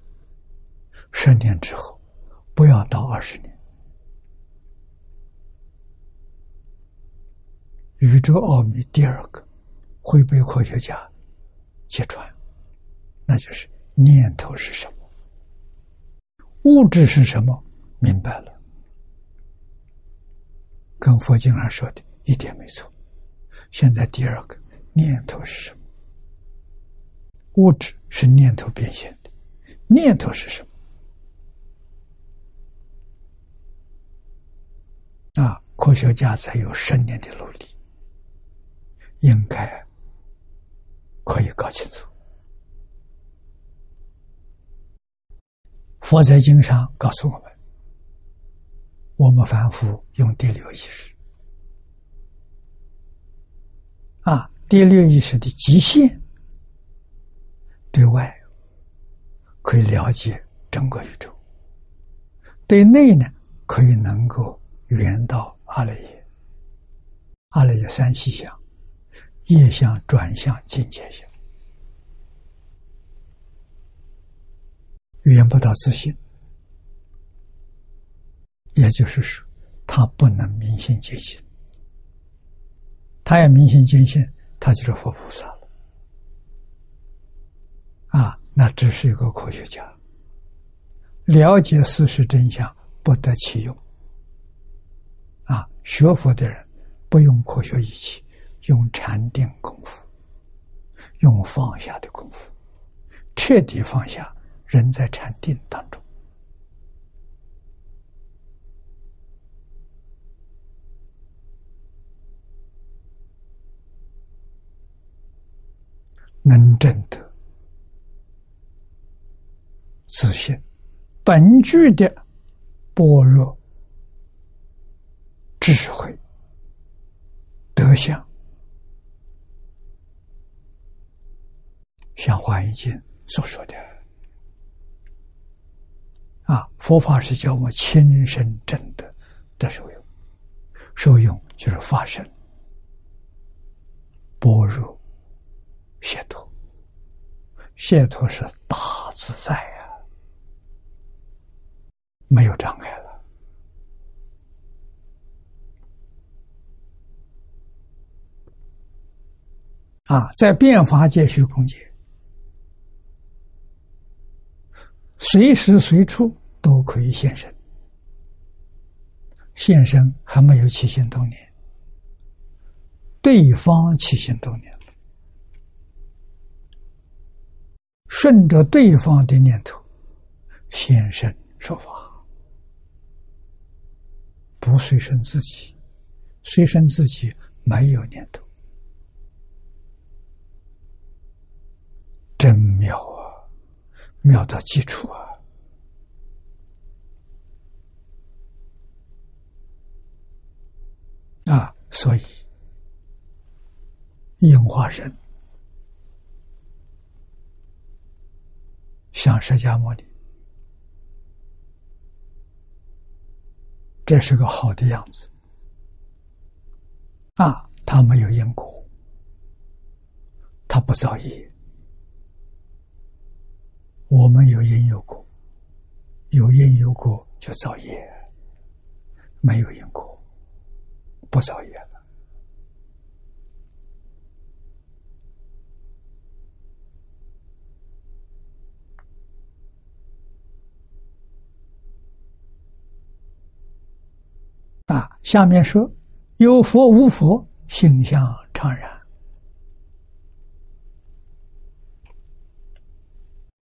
十年之后，不要到二十年，宇宙奥秘第二个会被科学家揭穿，那就是念头是什么，物质是什么，明白了，跟佛经上说的一点没错。现在第二个念头是什么？物质是念头变现的，念头是什么？啊，科学家才有十年的努力，应该可以搞清楚。佛在经上告诉我们：，我们凡夫用第六意识，啊，第六意识的极限。对外可以了解整个宇宙，对内呢可以能够圆到阿赖耶，阿赖耶三细相，业相、转向、境界相，圆不到自信，也就是说，他不能明心见性，他要明心见性，他就是佛菩萨了。啊，那只是一个科学家，了解事实真相不得其用。啊，学佛的人不用科学仪器，用禅定功夫，用放下的功夫，彻底放下，人在禅定当中，能证得。自信，本具的般若智慧德相，像华严经所说的啊，佛法是叫我们亲身证的的受用，受用就是发生般若解脱，解脱是大自在呀。没有障碍了啊！在变法界、虚空界，随时随处都可以现身。现身还没有起心动念，对方起心动念顺着对方的念头现身说法。不随顺自己，随顺自己没有念头真妙啊，妙的基础啊！啊，所以应化身像释迦牟尼，这是个好的样子。啊，他没有因果，他不造业。我们有因有果，有因有果就造业，没有因果。不造业了啊！下面说有佛无佛，性相常然。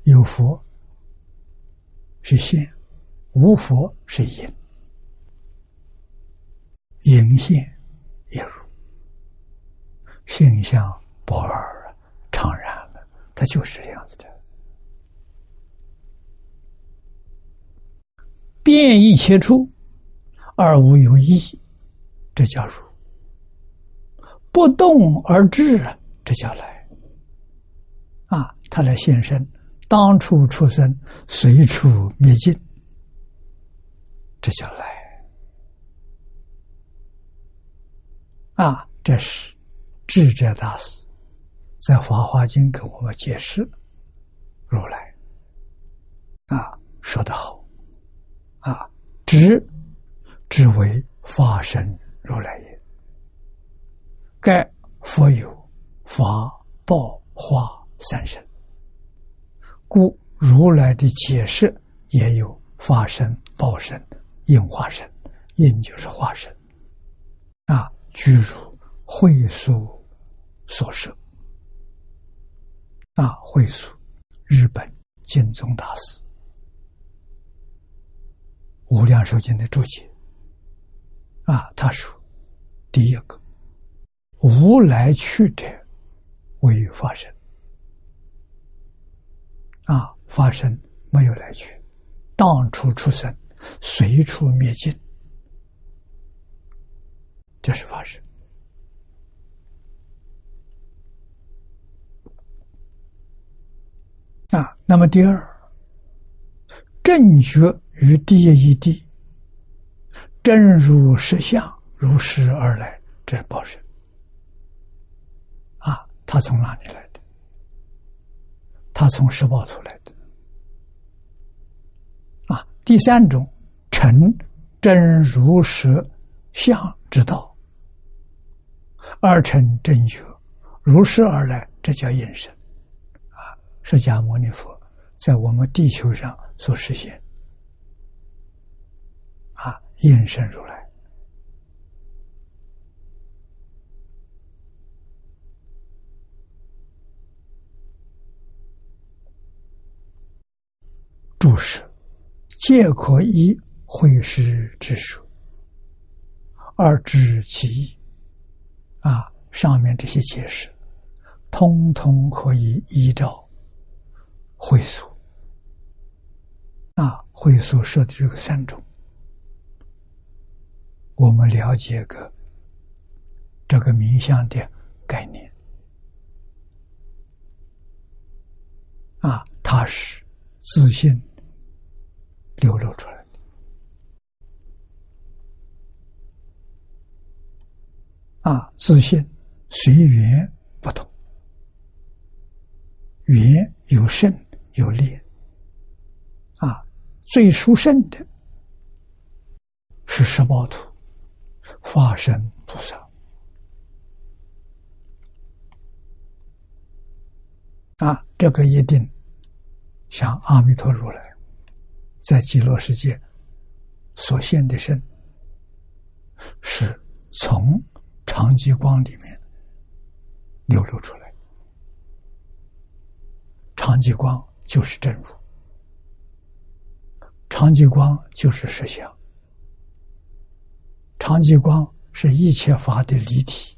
有佛是现，无佛是隐。隐现也如，性相不二啊，常然了，它就是这样子的。变异切出，而无有异，这叫如；不动而至，这叫来。啊，他来现身，当初出生，随处灭尽，这叫来。啊，这是智者大师在《法华经》给我们解释如来。啊，说得好！啊，知知为法身如来也。盖佛有法、报、化三身，故如来的解释也有法身、报身、应化身。应就是化身。啊。居如会所所设啊，会所日本金宗大师《无量寿经》的注解啊，他说：第一个无来去者为发生啊，发生没有来去，当处出生，随处灭尽。这是发生啊。那么第二，正觉于第一地，真如实相，如实而来，这是报身啊。他从哪里来他从十报图来的啊。第三种，成真如实相之道。二乘正觉，如是而来，这叫应身。啊，释迦牟尼佛在我们地球上所实现，啊，应身如来。注释：皆可依会师之说，而知其意。啊，上面这些解释，通通可以依照会所啊，会所设的这个三种，我们了解个这个冥想的概念。啊，它是自信流露出来的。啊，自信随缘不同，缘有胜有劣。啊，最殊胜的是十八图，化身菩萨。啊，这个一定像阿弥陀如来在极乐世界所现的身，是从。长极光里面流露出来，长极光就是真如，长极光就是实相，长极光是一切法的离体。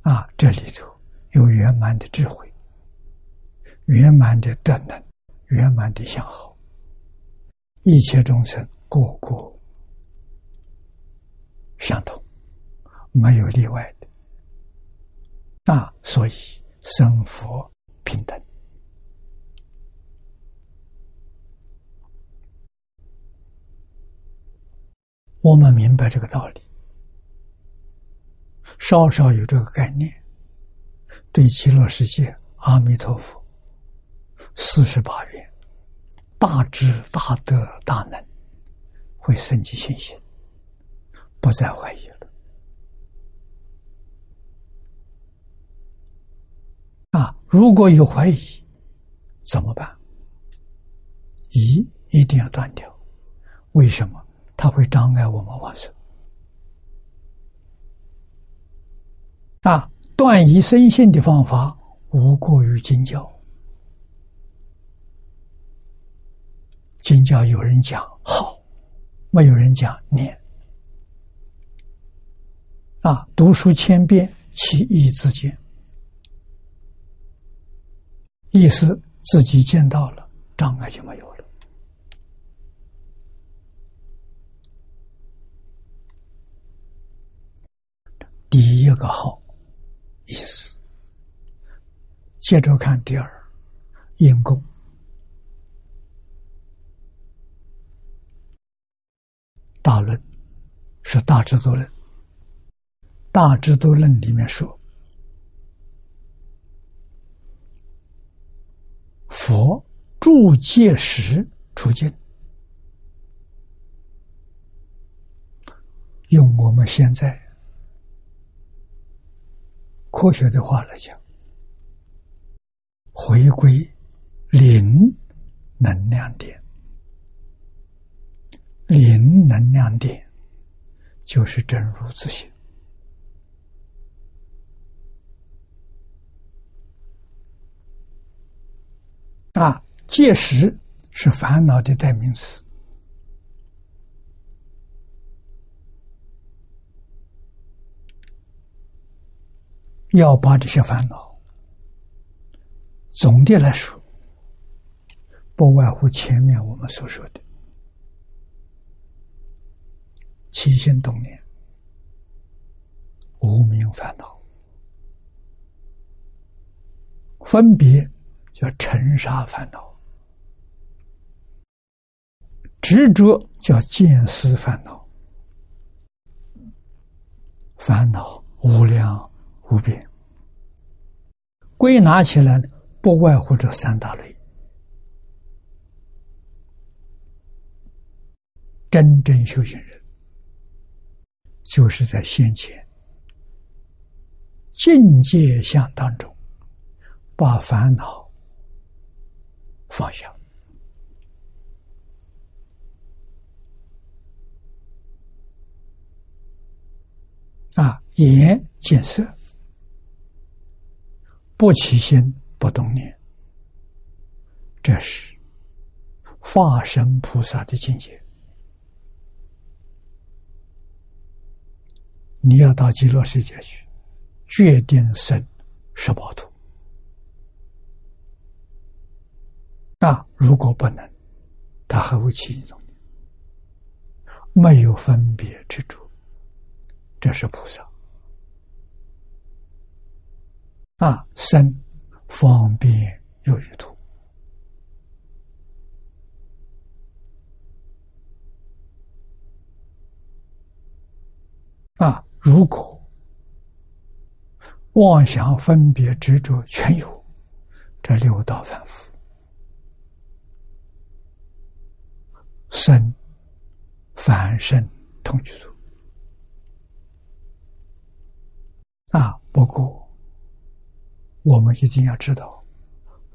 啊，这里头有圆满的智慧、圆满的德能、圆满的相好，一切众生个个相同，没有例外的。那所以生佛平等。我们明白这个道理，稍稍有这个概念，对极乐世界阿弥陀佛四十八愿大智大德大能，会升起信心，不再怀疑了。啊，如果有怀疑，怎么办？疑一定要断掉。为什么？它会障碍我们往生。啊，断疑生信的方法无过于经教。经教有人讲好，没有人讲念。啊，读书千遍，其义自见。意思自己见到了，障碍就没有了。第一个好意思，接着看第二因功。大论是大智度论，大智度论里面说，佛住戒时出境，用我们现在。科学的话来讲，回归零能量点，零能量点就是真如自性啊。戒识是烦恼的代名词。要把这些烦恼，总的来说，不外乎前面我们所说的起心动念、无名烦恼，分别叫尘沙烦恼，执着叫见思烦恼，烦恼无量。无边，归纳起来不外乎这三大类。真正修行人，就是在先前境界相当中，把烦恼放下啊，眼见色。不起心，不动念，这是化身菩萨的境界。你要到极乐世界去，决定生十八土。那如果不能，他还会起一种没有分别之处，这是菩萨。啊，生方便有余土啊！如果妄想分别执着全有，这六道反复生反生同居土啊！不过。我们一定要知道，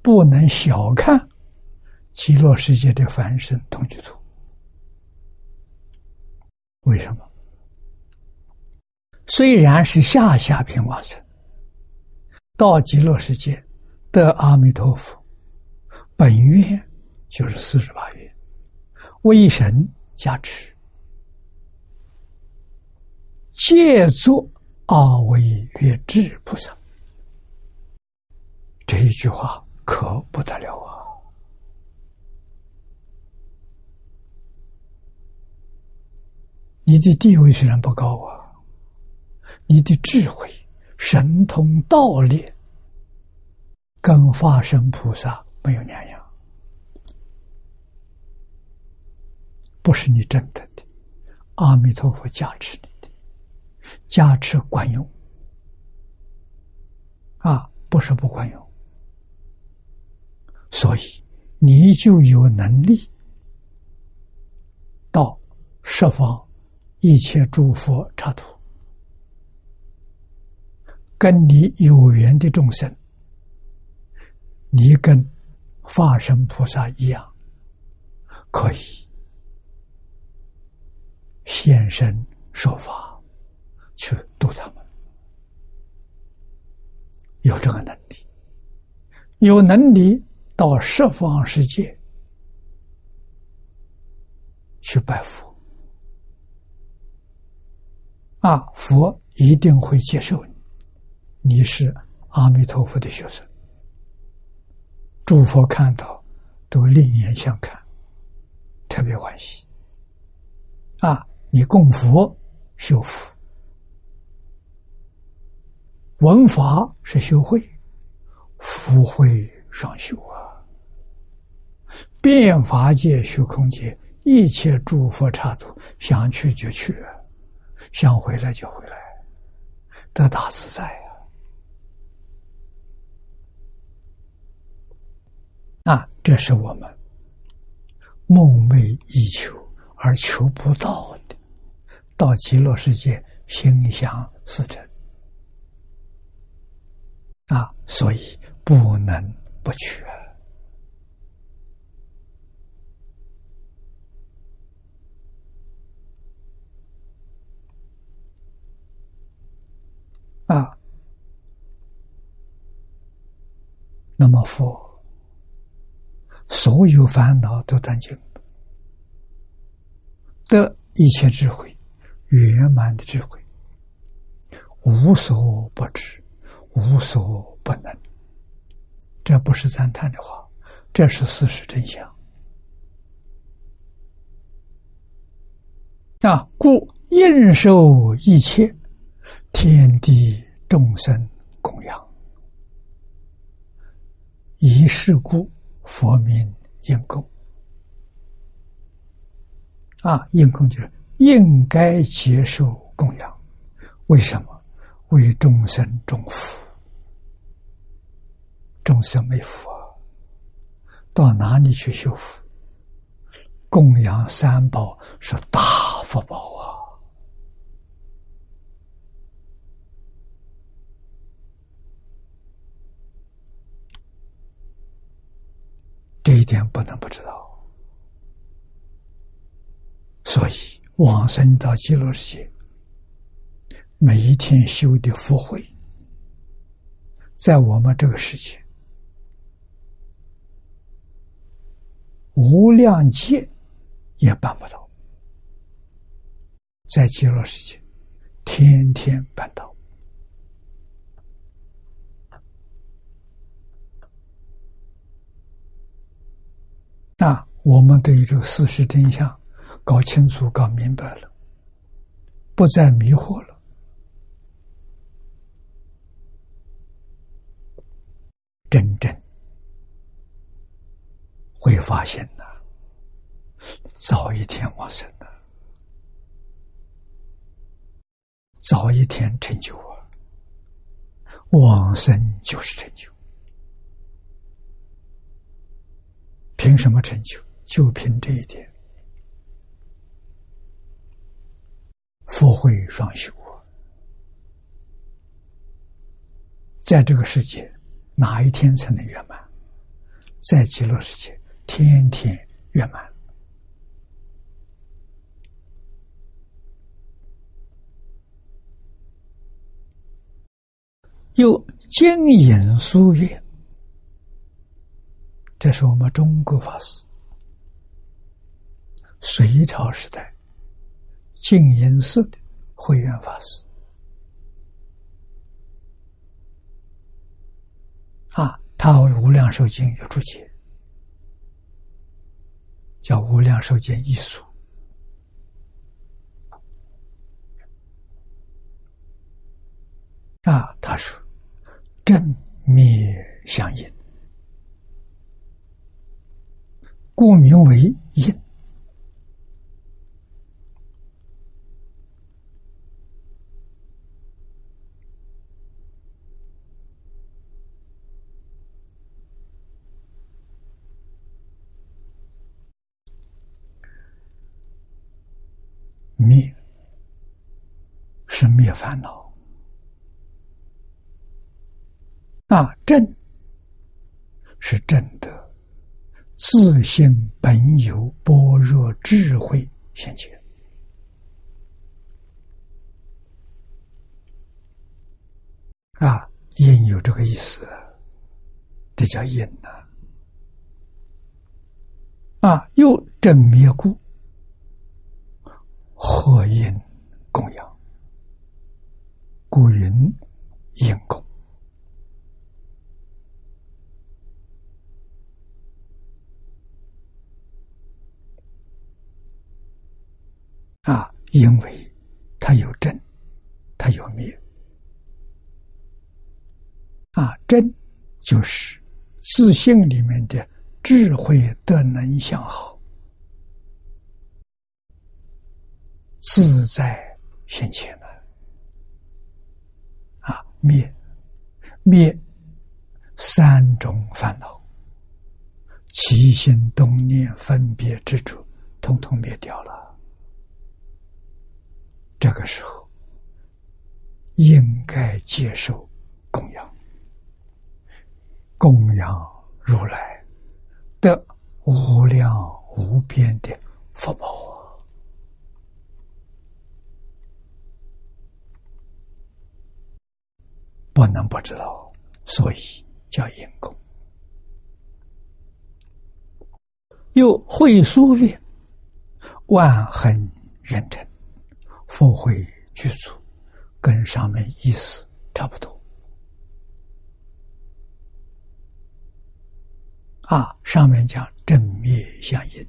不能小看极乐世界的凡圣同居土。为什么？虽然是下下品往生，到极乐世界得阿弥陀佛本愿就是四十八愿，为神加持，借作阿惟越智菩萨。这一句话可不得了啊！你的地位虽然不高啊，你的智慧、神通、道力，跟化身菩萨没有两样，不是你真的的，阿弥陀佛加持你的，加持管用。啊，不是不管用。所以，你就有能力到十方一切诸佛刹土，跟你有缘的众生，你跟化身菩萨一样，可以现身说法去度他们，有这个能力，有能力。到十方世界去拜佛，啊，佛一定会接受你，你是阿弥陀佛的学生。诸佛看到都另眼相看，特别欢喜。啊，你供佛修福，闻法是修慧，福慧双修啊。变法界、虚空界，一切诸佛刹土，想去就去，想回来就回来，得大自在呀！啊，这是我们梦寐以求而求不到的，到极乐世界心想事成啊！所以不能不去。啊，那么佛所有烦恼都断尽，得一切智慧，圆满的智慧，无所不知，无所不能。这不是赞叹的话，这是事实真相。啊，故应受一切。天地众生供养，以是故，佛名应供。啊，应供就是应该接受供养。为什么？为众生种福。众生没福啊，到哪里去修福？供养三宝是大福报啊。这一点不能不知道，所以往生到极乐世界，每一天修的福慧，在我们这个世界无量劫也办不到，在极乐世界天天办到。那我们对于这个事实真相搞清楚、搞明白了，不再迷惑了，真正会发现呐，早一天往生的，早一天成就啊，往生就是成就。凭什么成就？就凭这一点，福慧双修啊！在这个世界，哪一天才能圆满？在极乐世界，天天圆满。又经引书院。这是我们中国法师，隋朝时代静音寺的慧远法师啊，他为无量寿经有注解，叫《无量寿经艺术》啊，他说正灭相应，故名为因。灭是灭烦恼啊，正是正的自性本有般若智慧现前。啊，因有这个意思，这叫因呐啊，又正灭故。合因供养，故云因供。啊，因为它有正，它有灭啊，正就是自信里面的智慧的能向好。自在现前了啊！灭灭三种烦恼，起心动念、分别执着，统统灭掉了。这个时候，应该接受供养，供养如来的无量无边的福报啊。不能不知道，所以叫因功。又会书曰：“万恒圆成，复会具足，跟上面意思差不多。啊，上面讲正灭相应。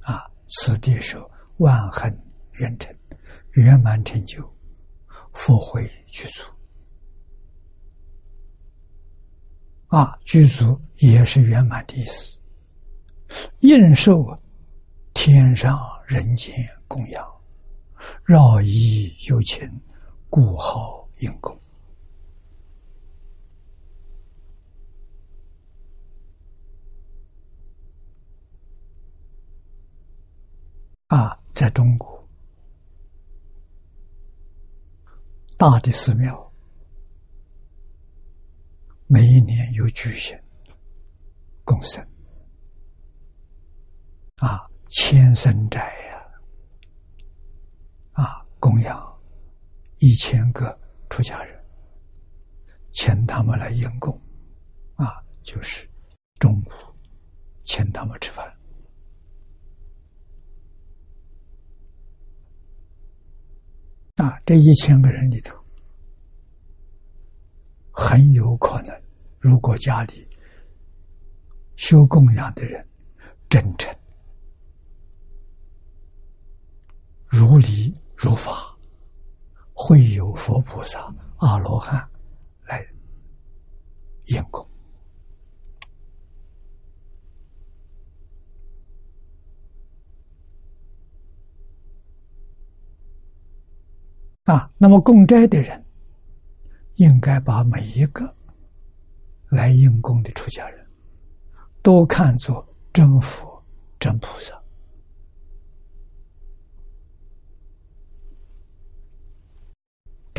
啊，此地说万恒圆成，圆满成就，复会具足。啊，具足也是圆满的意思，应受天上人间供养，绕一有情，故号应供。啊，在中国大的寺庙。每一年有举行供生啊，千僧斋，供养一千个出家人，请他们来应供啊，就是中午请他们吃饭啊，这一千个人里头。很有可能，如果家里修供养的人真诚、如理如法，会有佛菩萨、阿罗汉来应供啊。那么供斋的人。应该把每一个来应供的出家人，都看作真佛、真菩萨。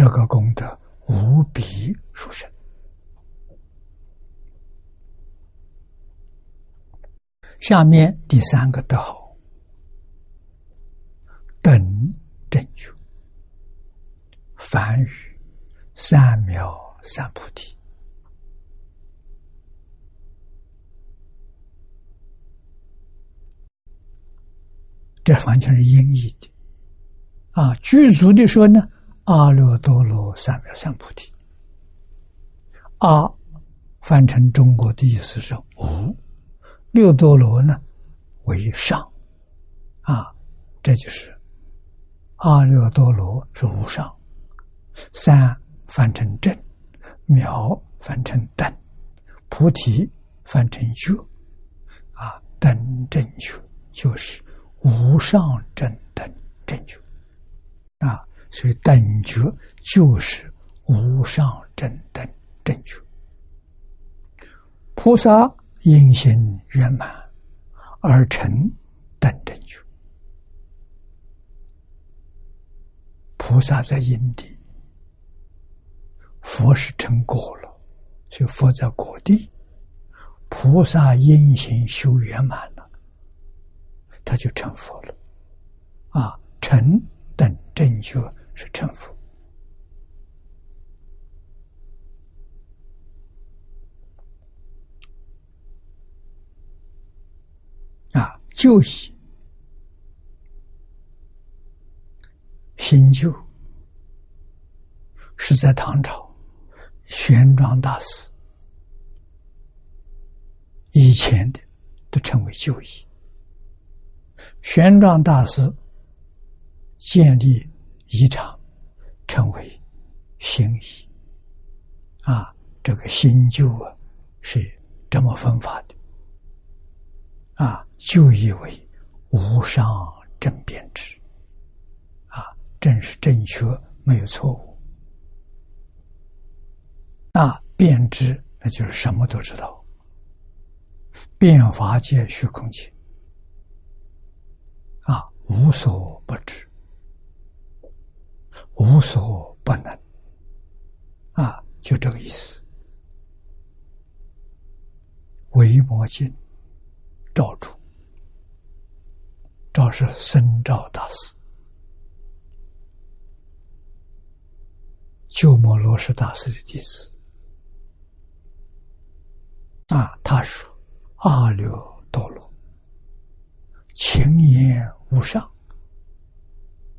这个功德无比殊胜。下面第三个德号，等正觉，梵语。三藐三菩提，这完全是音译的啊！具足的说呢，阿耨多罗三藐三菩提，阿翻成中国的意思是无，六多罗呢为上，啊，这就是阿耨多罗是无上，三翻成正，妙翻成等，菩提翻成觉，啊，等正觉就是无上正等正觉，啊，所以等觉就是无上正等正觉。菩萨因行圆满而成等正觉。菩萨在因地，佛是成果了，所以佛在果地。菩萨因行修圆满了，他就成佛了。啊，成等正觉是成佛。啊，旧习新旧是在唐朝玄奘大师以前的都称为旧义。玄奘大师建立一场，称为新义。啊，这个新旧啊是这么分法的。啊，就意为无上正辩知，啊，正是正确，没有错误。那辩知，那就是什么都知道。变法界虚空界，啊，无所不知，无所不能，啊，就这个意思。维摩经。赵主，赵是僧赵大师，鸠摩罗什大师的弟子。啊，他说：“阿耨多罗，情言无上。”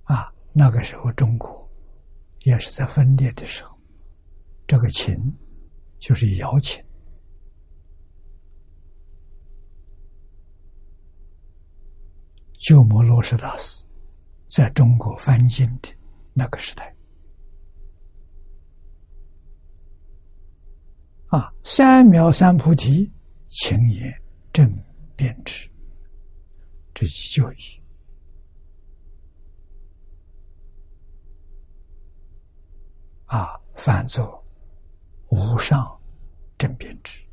啊，那个时候中国也是在分裂的时候，这个情就是瑶琴。鸠摩罗什大师在中国翻经的那个时代，啊，三藐三菩提，情言正辩知，这是教义。啊，反作无上正辩知。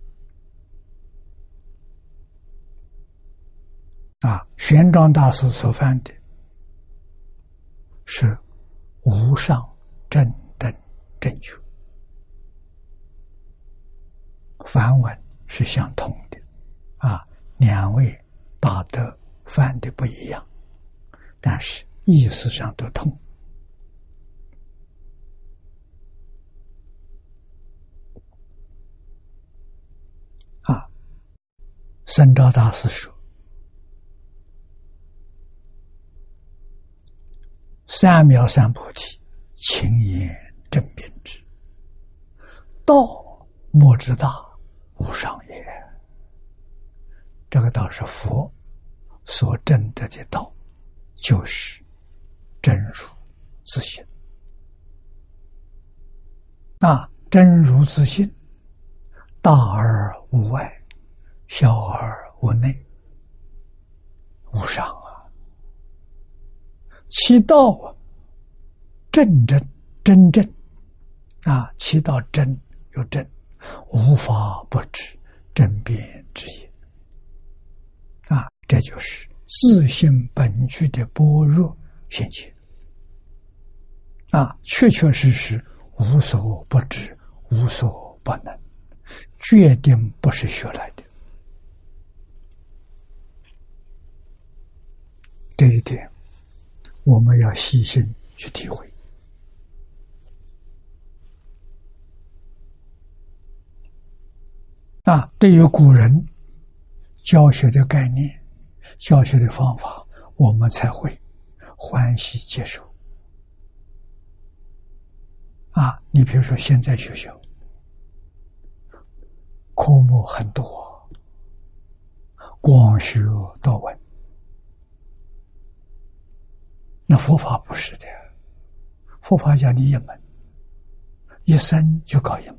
啊，玄奘大师所犯的，是无上正等正觉，梵文是相同的，啊，两位大德犯的不一样，但是意思上都通。啊，僧肇大师说。三藐三菩提，情言正辩之。道莫之大，无上也。这个道是佛所证得的道，就是真如自性。那真如自性，大而无外，小而无内，无上啊。其道啊，正真真正啊，其道真有真，无法不知真辩之也。啊，这就是自性本具的般若现前。啊，确确实实无所不知，无所不能，决定不是学来的。这一点。我们要细心去体会啊！对于古人教学的概念、教学的方法，我们才会欢喜接受啊！你比如说，现在学校科目很多，广学多闻。那佛法不是的，佛法讲你一门，一生就搞一门，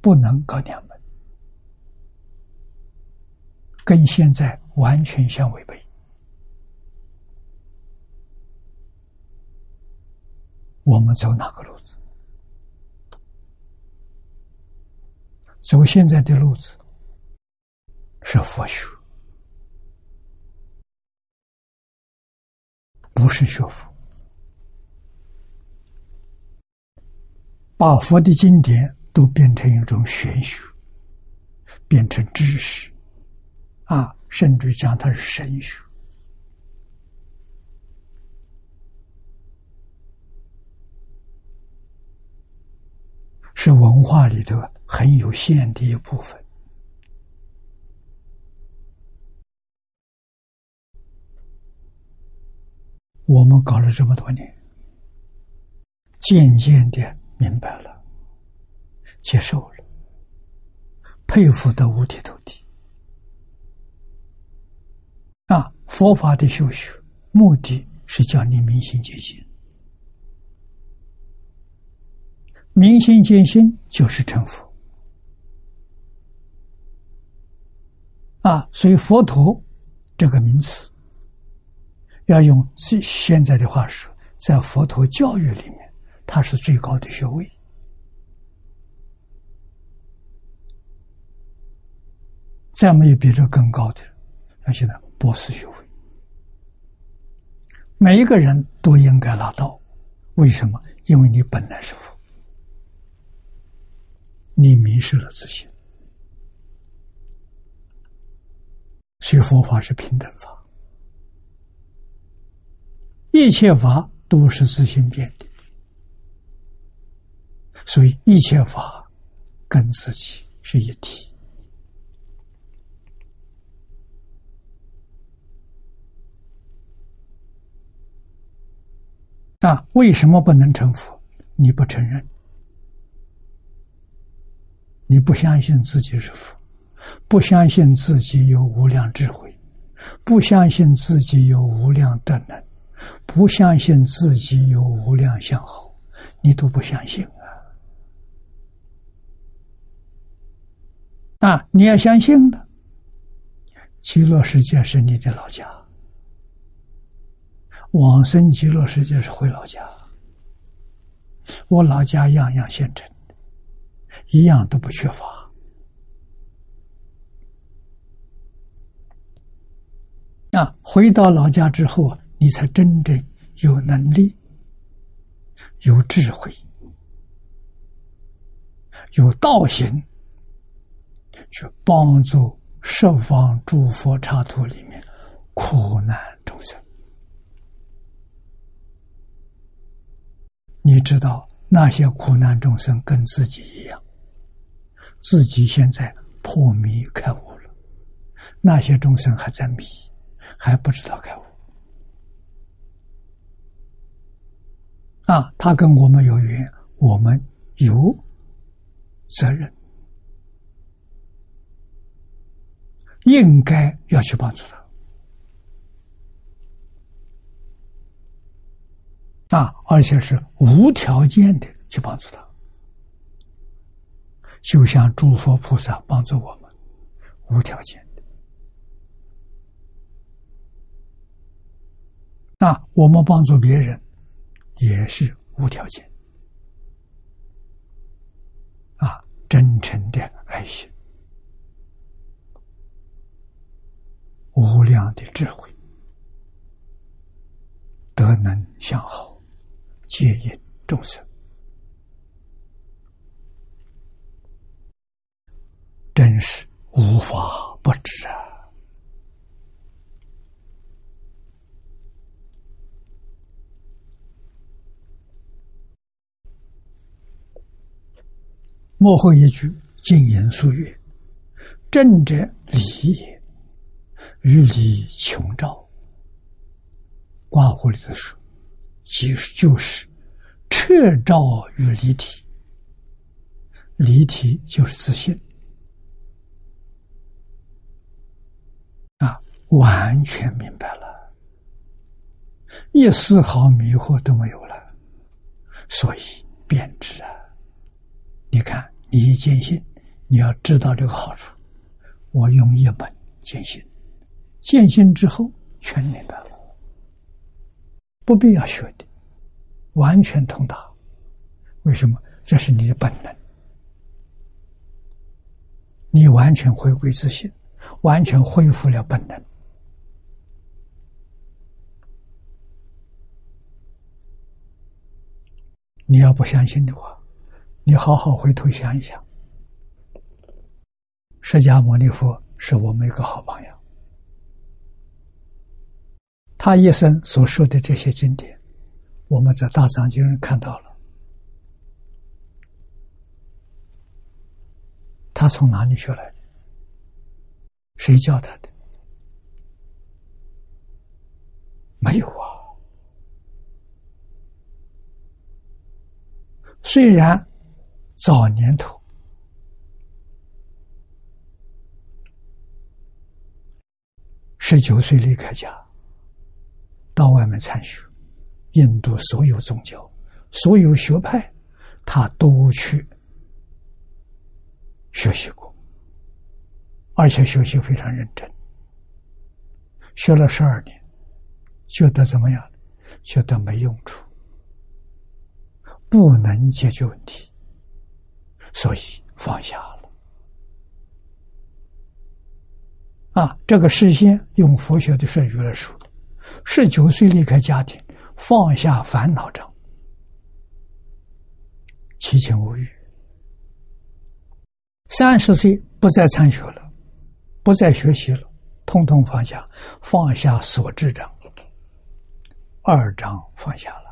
不能搞两门，跟现在完全相违背。我们走哪个路子？走现在的路子是佛学，不是学佛。把佛的经典都变成一种玄学，变成知识，啊，甚至讲它是神学。是文化里头很有限的一部分。我们搞了这么多年，渐渐的明白了，接受了，佩服的五体投地。啊，佛法的修学目的是叫你明心见性。明心见性就是成佛啊！所以佛陀这个名词，要用最现在的话说，在佛陀教育里面，它是最高的学位。再没有比这更高的，而且呢，博士学位，每一个人都应该拿到。为什么？因为你本来是佛。你迷失了自信，学佛法是平等法，一切法都是自性变的，所以一切法跟自己是一体。那为什么不能成佛？你不承认。你不相信自己是佛，不相信自己有无量智慧，不相信自己有无量德能，不相信自己有无量相好，你都不相信啊！啊，你要相信了，极乐世界是你的老家，往生极乐世界是回老家，我老家样样现成。一样都不缺乏啊！回到老家之后，你才真正有能力、有智慧、有道行，去帮助十方诸佛刹土里面苦难众生。你知道那些苦难众生跟自己一样。自己现在破迷开悟了，那些众生还在迷，还不知道开悟。啊，他跟我们有缘，我们有责任，应该要去帮助他。啊，而且是无条件的去帮助他。就像诸佛菩萨帮助我们，无条件的。那我们帮助别人，也是无条件。啊，真诚的爱心，无量的智慧，德能向好，接引众生。真是无法不知啊！幕后一句，静言素曰：“正者，理也；与理穷照，卦乎里的说，即就是彻照与离体，离体就是自信啊！完全明白了，一丝毫迷惑都没有了，所以便知啊。”你看，你一坚信，你要知道这个好处。我用一本坚信，坚信之后全明白了，不必要学的，完全通达。为什么？这是你的本能，你完全回归自信，完全恢复了本能。你要不相信的话，你好好回头想一想。释迦牟尼佛是我们一个好朋友，他一生所说的这些经典，我们在《大藏经》上看到了。他从哪里学来的？谁教他的？没有啊。虽然早年头十九岁离开家，到外面参学，印度所有宗教、所有学派，他都去学习过，而且学习非常认真，学了十二年，觉得怎么样？觉得没用处。不能解决问题，所以放下了。啊，这个事先用佛学的术语来说，十九岁离开家庭，放下烦恼障，七情无欲；三十岁不再参学了，不再学习了，通通放下，放下所知障，二章放下了。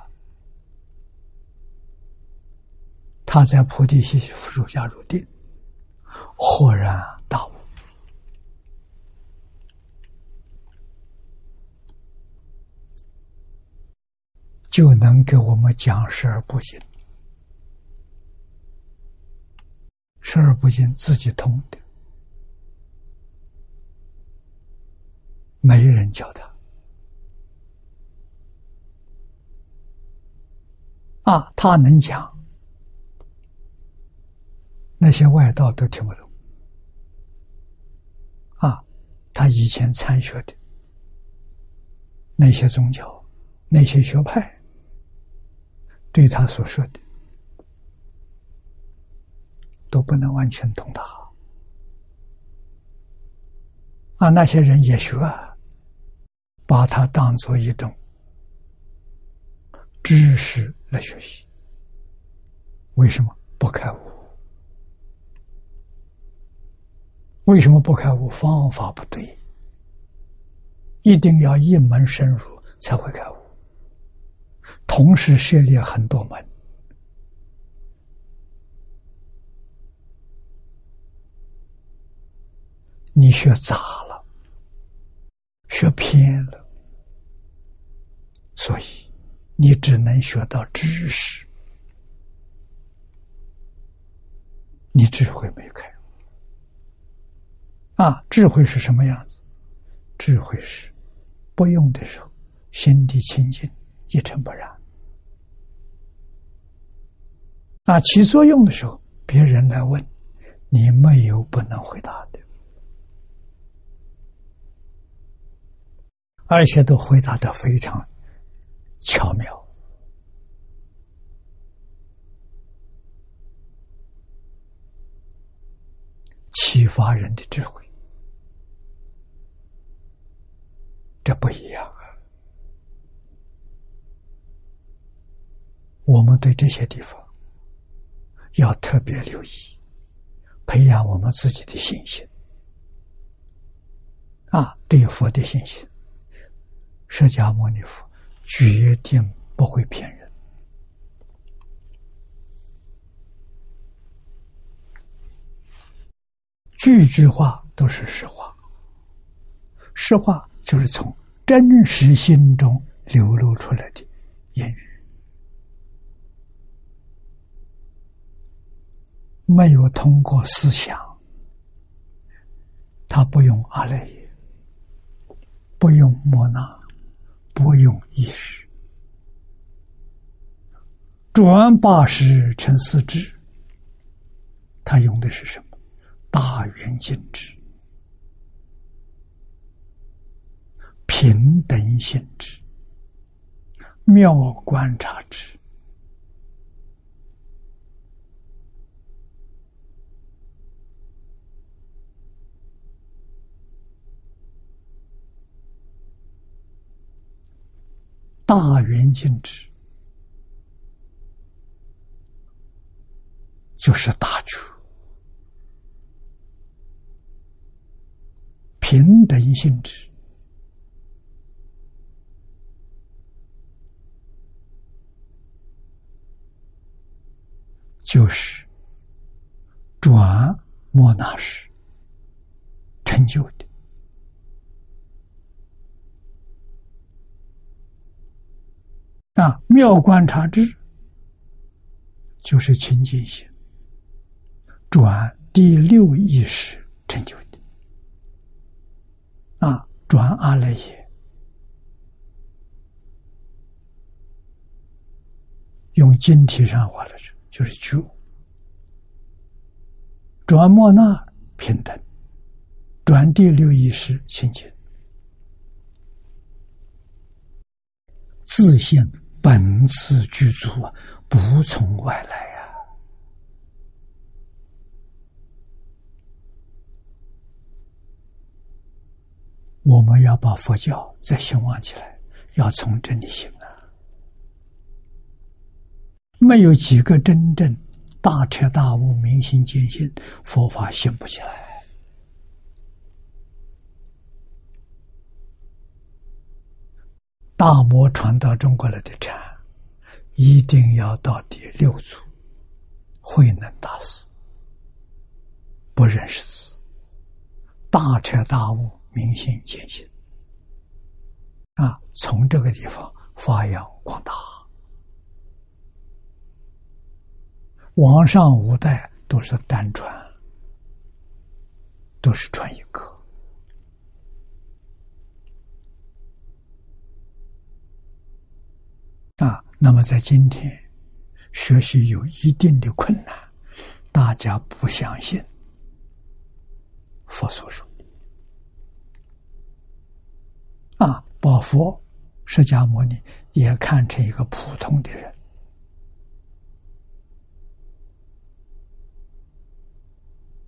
他在菩提心树下入定，豁然大悟，就能给我们讲十二不经。十二不经自己通的，没人教他。啊，他能讲。那些外道都听不懂，啊，他以前参学的那些宗教、那些学派，对他所说的都不能完全通达。啊，那些人也学，把它当做一种知识来学习。为什么不开悟？为什么不开悟？方法不对，一定要一门深入才会开悟。同时涉猎很多门，你学杂了，学偏了，所以你只能学到知识，你智慧没开。啊，智慧是什么样子？智慧是不用的时候，心地清净，一尘不染。啊，起作用的时候，别人来问，你没有不能回答的，而且都回答的非常巧妙，启发人的智慧。这不一样啊！我们对这些地方要特别留意，培养我们自己的信心啊！对佛的信心，释迦牟尼佛决定不会骗人，句句话都是实话，实话。就是从真实心中流露出来的言语，没有通过思想，他不用阿赖耶，不用莫那，不用意识，转八十成四智，他用的是什么？大圆镜智、平等性质、妙观察智。大圆镜智就是大觉，平等性质就是转莫那时成就的。啊，妙观察智就是清净心转第六意识成就的。啊，转阿赖耶，用经体上画来说，就是觉；转莫那平等，转第六意识清净，自信。本自具足啊，不从外来呀。我们要把佛教再兴旺起来，要从这里兴。没有几个真正大彻大悟、明心见性，佛法兴不起来。大魔传到中国来的禅，一定要到第六祖慧能大师，不认识字，大彻大悟，明心见性，啊，从这个地方发扬光大。王上五代都是单传，都是传一个。啊，那么在今天学习有一定的困难，大家不相信佛所说啊，把佛释迦牟尼也看成一个普通的人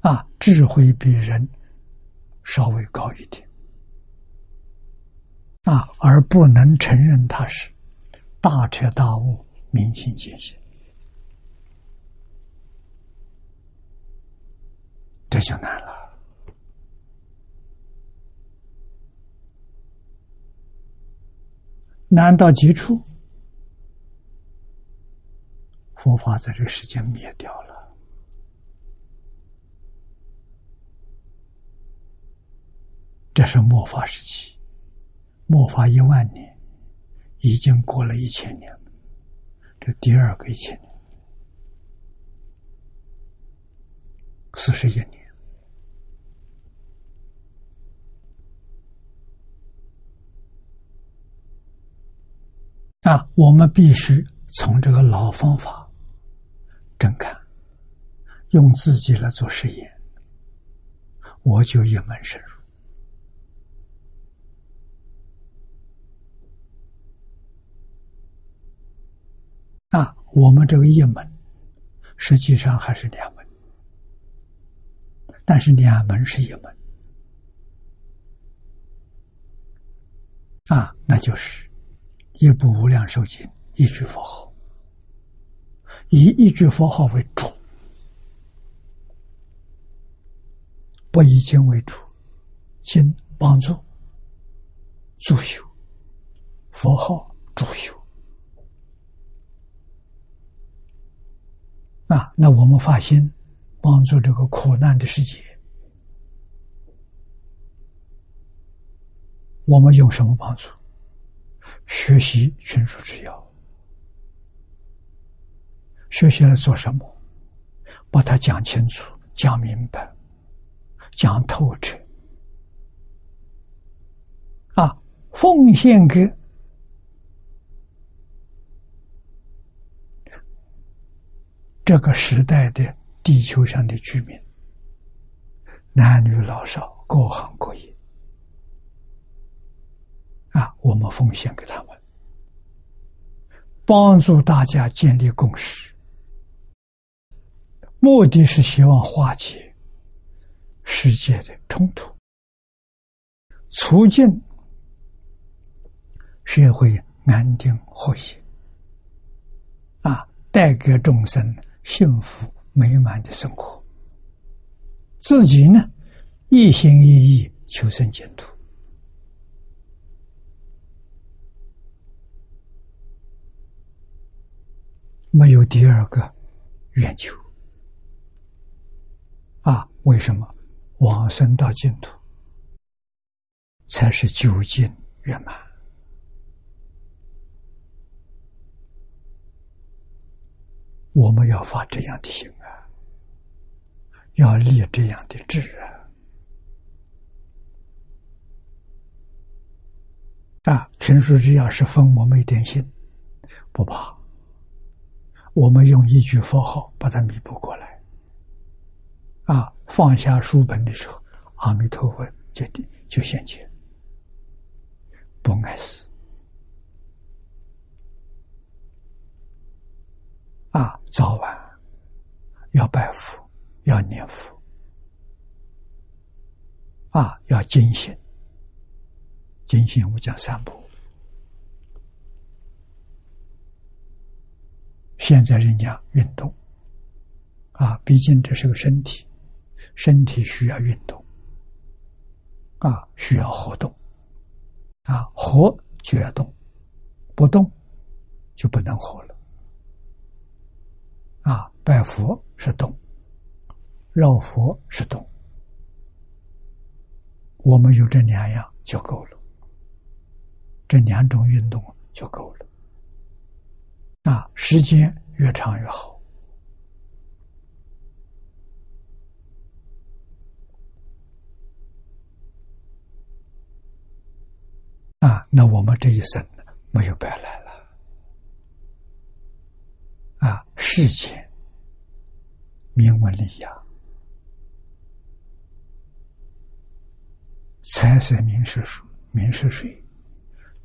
啊，智慧比人稍微高一点啊，而不能承认他是。大彻大悟，明心见性，这就难了。难到极处，佛法在这个世间灭掉了。这是末法时期，末法一万年。已经过了一千年，这第二个一千年，四十一年啊！我们必须从这个老方法正看，用自己来做实验，我就一门深入。啊，我们这个一门实际上还是两门，但是两门是一门。啊，那就是一部无量寿经，一句佛号，以一句佛号为主，不以经为主，经帮助助修，佛号助修。啊那我们发心帮助这个苦难的世界我们用什么帮助？学习群书之要。学习了做什么？把它讲清楚讲明白讲透彻。啊奉献给这个时代的地球上的居民男女老少各行各业。啊我们奉献给他们帮助大家建立共识。目的是希望化解世界的冲突。促进社会安定和谐。啊带给众生幸福美满的生活。自己呢，一心一意求生净土。没有第二个愿求啊？为什么往生到净土才是究竟圆满？我们要发这样的心啊，要立这样的志啊。啊，群书之要是封我们一点心，不怕。我们用一句佛号把它弥补过来。啊，放下书本的时候，阿弥陀佛就就现前，不碍事。啊，早晚要拜佛，要念佛，啊，要精行，精行我讲三步。现在人家运动，啊，毕竟这是个身体，身体需要运动，啊，需要活动，啊，活就要动，不动就不能活了。啊，拜佛是动，绕佛是动，我们有这两样就够了，这两种运动就够了。啊，时间越长越好。啊，那我们这一生没有白来了。啊，事前明文里呀。财色名是，名是水，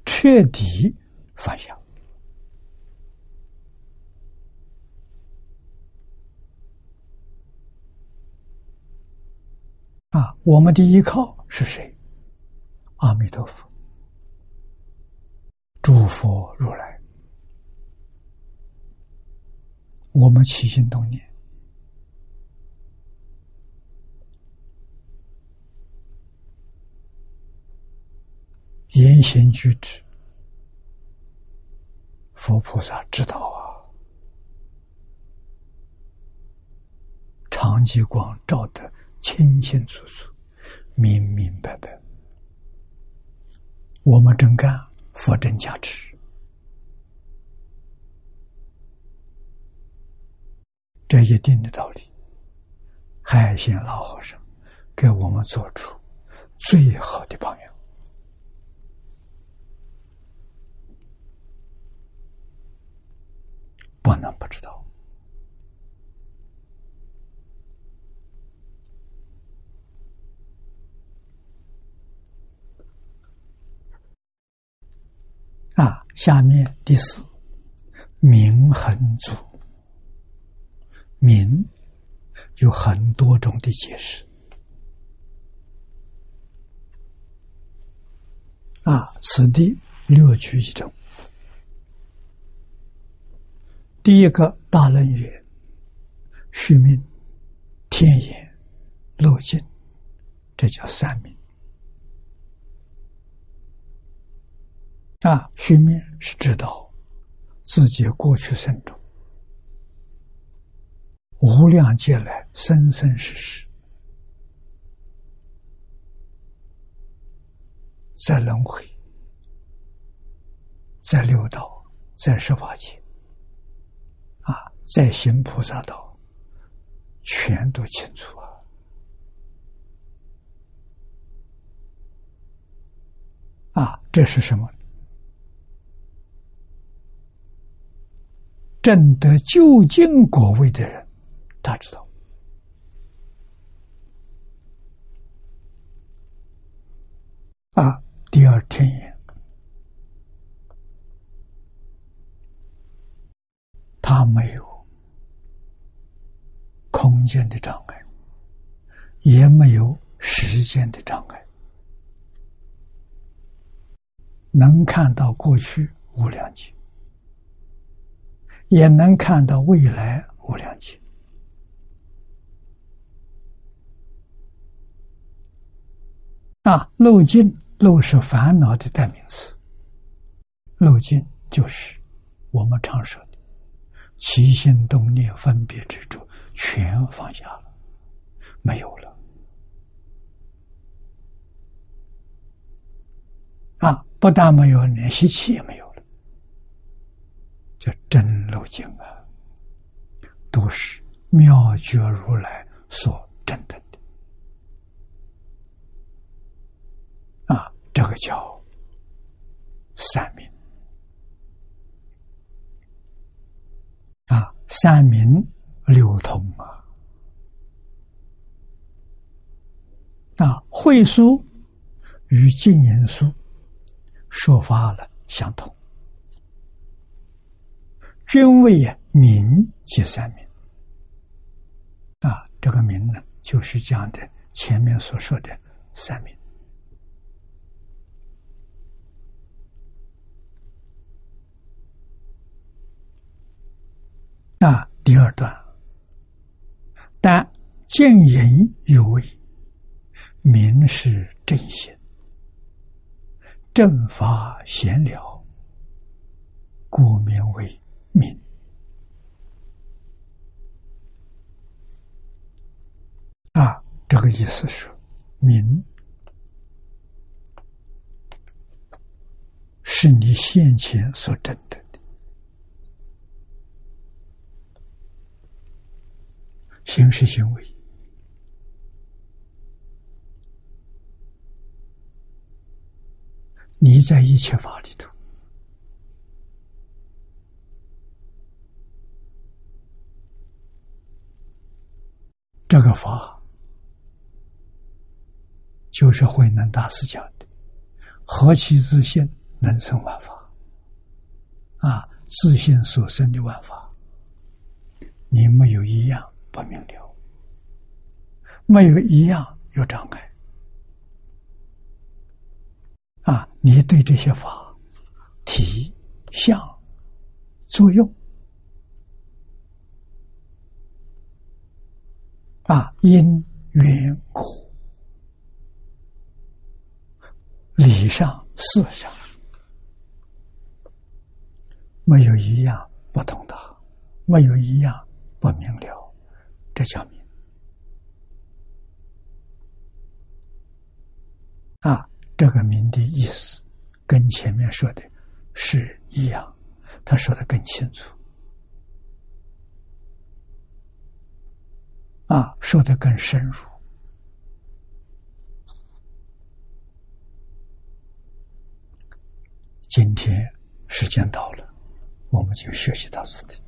彻底放下。啊，我们的依靠是谁？阿弥陀佛。诸佛如来。我们起心动念，言行举止，佛菩萨知道啊。长吉光照得清清楚楚、明明白白。我们真干，佛真加持。这一定的道理。海贤老和尚给我们做出最好的榜样。不能不知道。啊，下面第四，明恒祖。名有很多种的解释。啊，此地略去一种。第一个大论语，续命、天眼、漏尽，这叫三明。啊，续命是知道自己过去生中无量劫来生生世世。在轮回在六道在十法界啊在行菩萨道全都清楚啊。啊这是什么？正得究竟果位的人他知道。啊，第二天眼，他没有空间的障碍，也没有时间的障碍，能看到过去无量劫，也能看到未来无量劫。啊，漏尽。漏是烦恼的代名词，漏尽就是我们常说的起心动念、分别执着，全放下了，没有了。啊，不但没有，连习气也没有了，叫真漏尽啊，都是妙觉如来所证的。这个叫三明啊，三明流通啊，啊，会书与净言书说法了相同，均为明即三明啊，这个名呢，就是讲的前面所说的三明。那第二段，但见言有为，明是正心，正法闲了，故名为明。啊，这个意思是，明是你先前所证的。行是行为，你在一切法里头，这个法就是慧能大师讲的：“何其自信，能生万法。”啊，自信所生的万法，你没有一样。不明了，没有一样有障碍啊！你对这些法体相作用啊，因缘果理上事上，没有一样不懂的，没有一样不明了。这叫明啊！这个明的意思跟前面说的是一样，他说的更清楚啊，说的更深入。今天时间到了，我们就学习到此地。